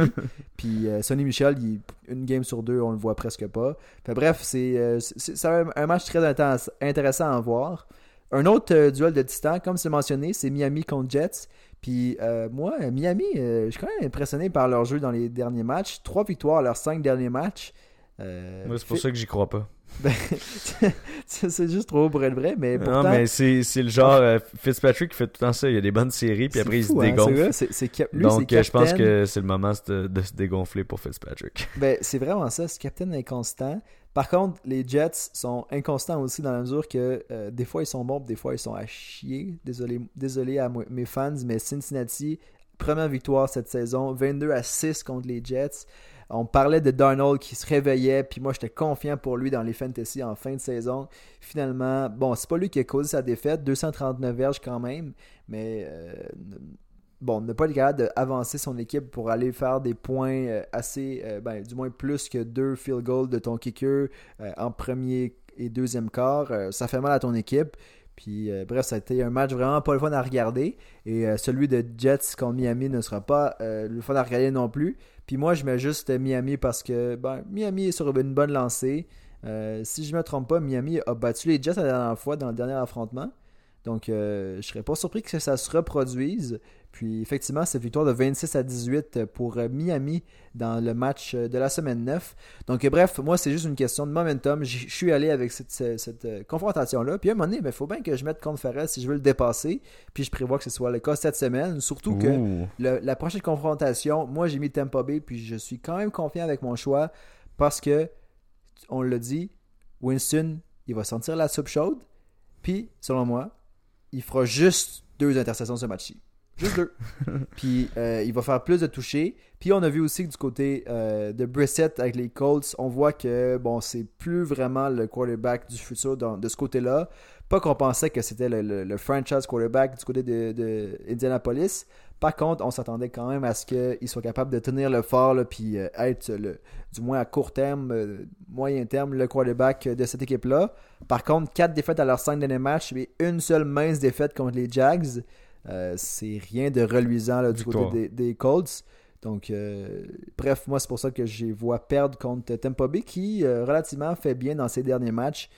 Puis Sonny Michel, il, une game sur deux, on le voit presque pas. bref, c'est un match très intéressant à voir. Un autre duel de titan, comme c'est mentionné, c'est Miami contre Jets. Puis euh, moi, Miami, euh, je suis quand même impressionné par leur jeu dans les derniers matchs. Trois victoires leurs cinq derniers matchs. Euh, c'est pour ça que j'y crois pas. [laughs] Ben, c'est juste trop pour être vrai, mais pourtant... Non, mais c'est le genre Fitzpatrick qui fait tout le temps ça. Il y a des bonnes séries, puis après il se hein, dégonfle. Donc je pense que c'est le moment de, de, se dégonfler pour Fitzpatrick. [laughs] Ben, c'est vraiment ça. C'est capitaine inconstant. Par contre, les Jets sont inconstants aussi dans la mesure que euh, des fois ils sont bons, des fois ils sont à chier. Désolé, désolé à mes fans, mais Cincinnati, première victoire cette saison, 22 à 6 contre les Jets. On parlait de Darnold qui se réveillait, puis moi j'étais confiant pour lui dans les fantasy en fin de saison. Finalement, bon, c'est pas lui qui a causé sa défaite, 239 verges quand même, mais euh, bon, ne pas être capable d'avancer son équipe pour aller faire des points euh, assez, euh, ben, du moins plus que deux field goals de ton kicker en premier et deuxième quart, ça fait mal à ton équipe. Puis bref, ça a été un match vraiment pas le fun à regarder. Et celui de Jets contre Miami ne sera pas le fun à regarder non plus. Puis moi, je mets juste Miami parce que ben, Miami est sur une bonne lancée. si je ne me trompe pas, Miami a battu les Jets la dernière fois dans le dernier affrontement. Donc, je ne serais pas surpris que ça se reproduise. Puis effectivement, cette victoire de 26 à 18 pour euh, Miami dans le match euh, de la semaine 9. Donc euh, bref, moi c'est juste une question de momentum. Je suis allé avec cette, confrontation-là. Puis à un moment donné, il ben, faut bien que je mette contre Ferret si je veux le dépasser. Puis je prévois que ce soit le cas cette semaine. Surtout que la prochaine confrontation, moi j'ai mis Tampa Bay. Puis je suis quand même confiant avec mon choix parce que, on l'a dit, Winston, il va sentir la soupe chaude. Puis, selon moi, il fera juste deux interceptions ce match-ci. Juste deux. [laughs] puis euh, il va faire plus de toucher. Puis on a vu aussi que du côté euh, de Brissett avec les Colts, on voit que bon, c'est plus vraiment le quarterback du futur de ce côté-là. Pas qu'on pensait que c'était le, franchise quarterback du côté de, Indianapolis. Par contre, on s'attendait quand même à ce qu'ils soient capables de tenir le fort, là, puis euh, être, le, du moins à court terme, euh, moyen terme, le quarterback de cette équipe-là. Par contre, 4 défaites à leurs 5 derniers matchs, mais une seule mince défaite contre les Jags. Euh, c'est rien de reluisant là, du Victoire. côté des, des Colts. Donc, euh, bref, moi, c'est pour ça que je les vois perdre contre Tampa Bay, qui euh, relativement fait bien dans ses derniers matchs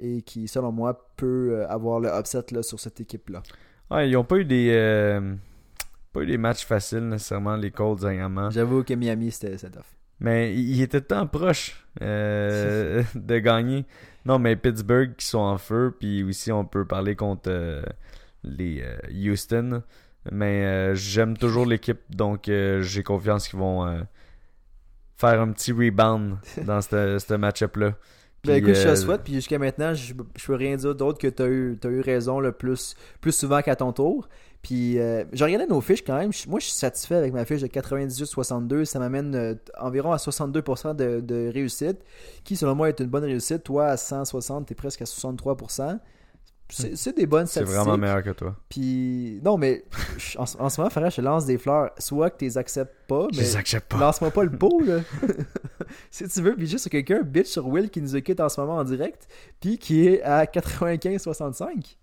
et qui, selon moi, peut avoir le upset là, sur cette équipe-là. Ils n'ont pas eu des pas eu des matchs faciles nécessairement les Colts dernièrement. J'avoue que Miami, c'était tough. Mais ils étaient tant proches [laughs] de gagner. Non, mais Pittsburgh qui sont en feu, puis aussi on peut parler contre les euh, Houston. Mais euh, j'aime toujours l'équipe, donc euh, j'ai confiance qu'ils vont faire un petit rebound [laughs] dans ce match-up-là. Ben, écoute, je te souhaite, puis jusqu'à maintenant, je, je peux rien dire d'autre que tu as eu, eu raison le plus, plus souvent qu'à ton tour. Puis, euh, j'ai regardé nos fiches quand même. Je- moi, je suis satisfait avec ma fiche de 98-62. Ça m'amène euh, environ à 62% de, de réussite, qui, selon moi, est une bonne réussite. Toi, à 160, tu es presque à 63%. C'est des bonnes C'est vraiment meilleur que toi. Puis, non, mais je- en, en ce moment, Farah, je te lance des fleurs. Soit que tu les acceptes pas, Je mais les accepte pas. lance-moi pas le [laughs] pot, là. [laughs] si tu veux, puis juste quelqu'un bitch sur Will qui nous écoute en ce moment en direct, puis qui est à 95-65.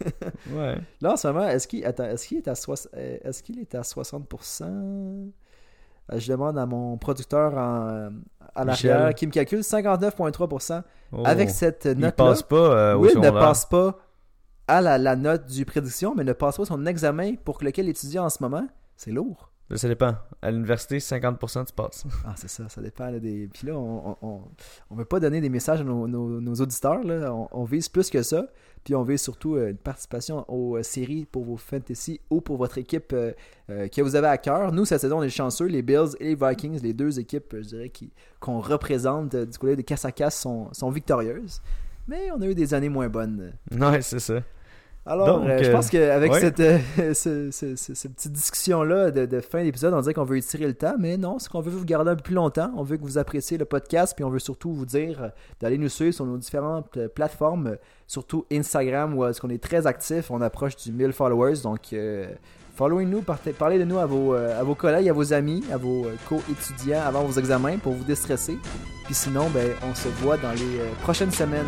[laughs] Ouais. Là, en ce moment, est-ce qu'il qu'il est à euh, est-ce qu'il est à 60% Euh, Je demande à mon producteur en, à l'arrière qui me calcule 59,3%. Oh. Avec cette Il note-là, passe pas euh, Will ne passe pas à la, la note du prédiction, mais ne passe pas son examen pour lequel étudie en ce moment. C'est lourd. Ça dépend. À l'université, 50% tu passes. Ah, c'est ça, ça dépend là, des. Puis là, on, on veut pas donner des messages à nos, nos- nos auditeurs. Là. On, on vise plus que ça. Puis on vise surtout euh, une participation aux euh, séries pour vos fantasy ou pour votre équipe euh, que vous avez à cœur. Nous, cette saison, on est chanceux. Les Bills et les Vikings, les deux équipes, je dirais, qui, qu'on représente du côté des casse à casse sont, sont victorieuses. Mais on a eu des années moins bonnes. Ouais, c'est ça. Alors, Donc, euh, je euh, pense qu'avec ouais. cette, euh, [laughs] ce- ce- ce- cette petite discussion-là de, de fin d'épisode, on dirait qu'on veut étirer le temps, mais non, c'est qu'on veut vous garder un peu plus longtemps. On veut que vous appréciez le podcast, puis on veut surtout vous dire euh, d'aller nous suivre sur nos différentes euh, plateformes, euh, surtout Instagram, où est-ce qu'on est très actif. On approche du 1000 followers, donc euh, followez-nous, parlez de nous à vos, euh, à vos collègues, à vos amis, à vos euh, co-étudiants avant vos examens pour vous déstresser. Puis sinon, ben, on se voit dans les euh, prochaines semaines.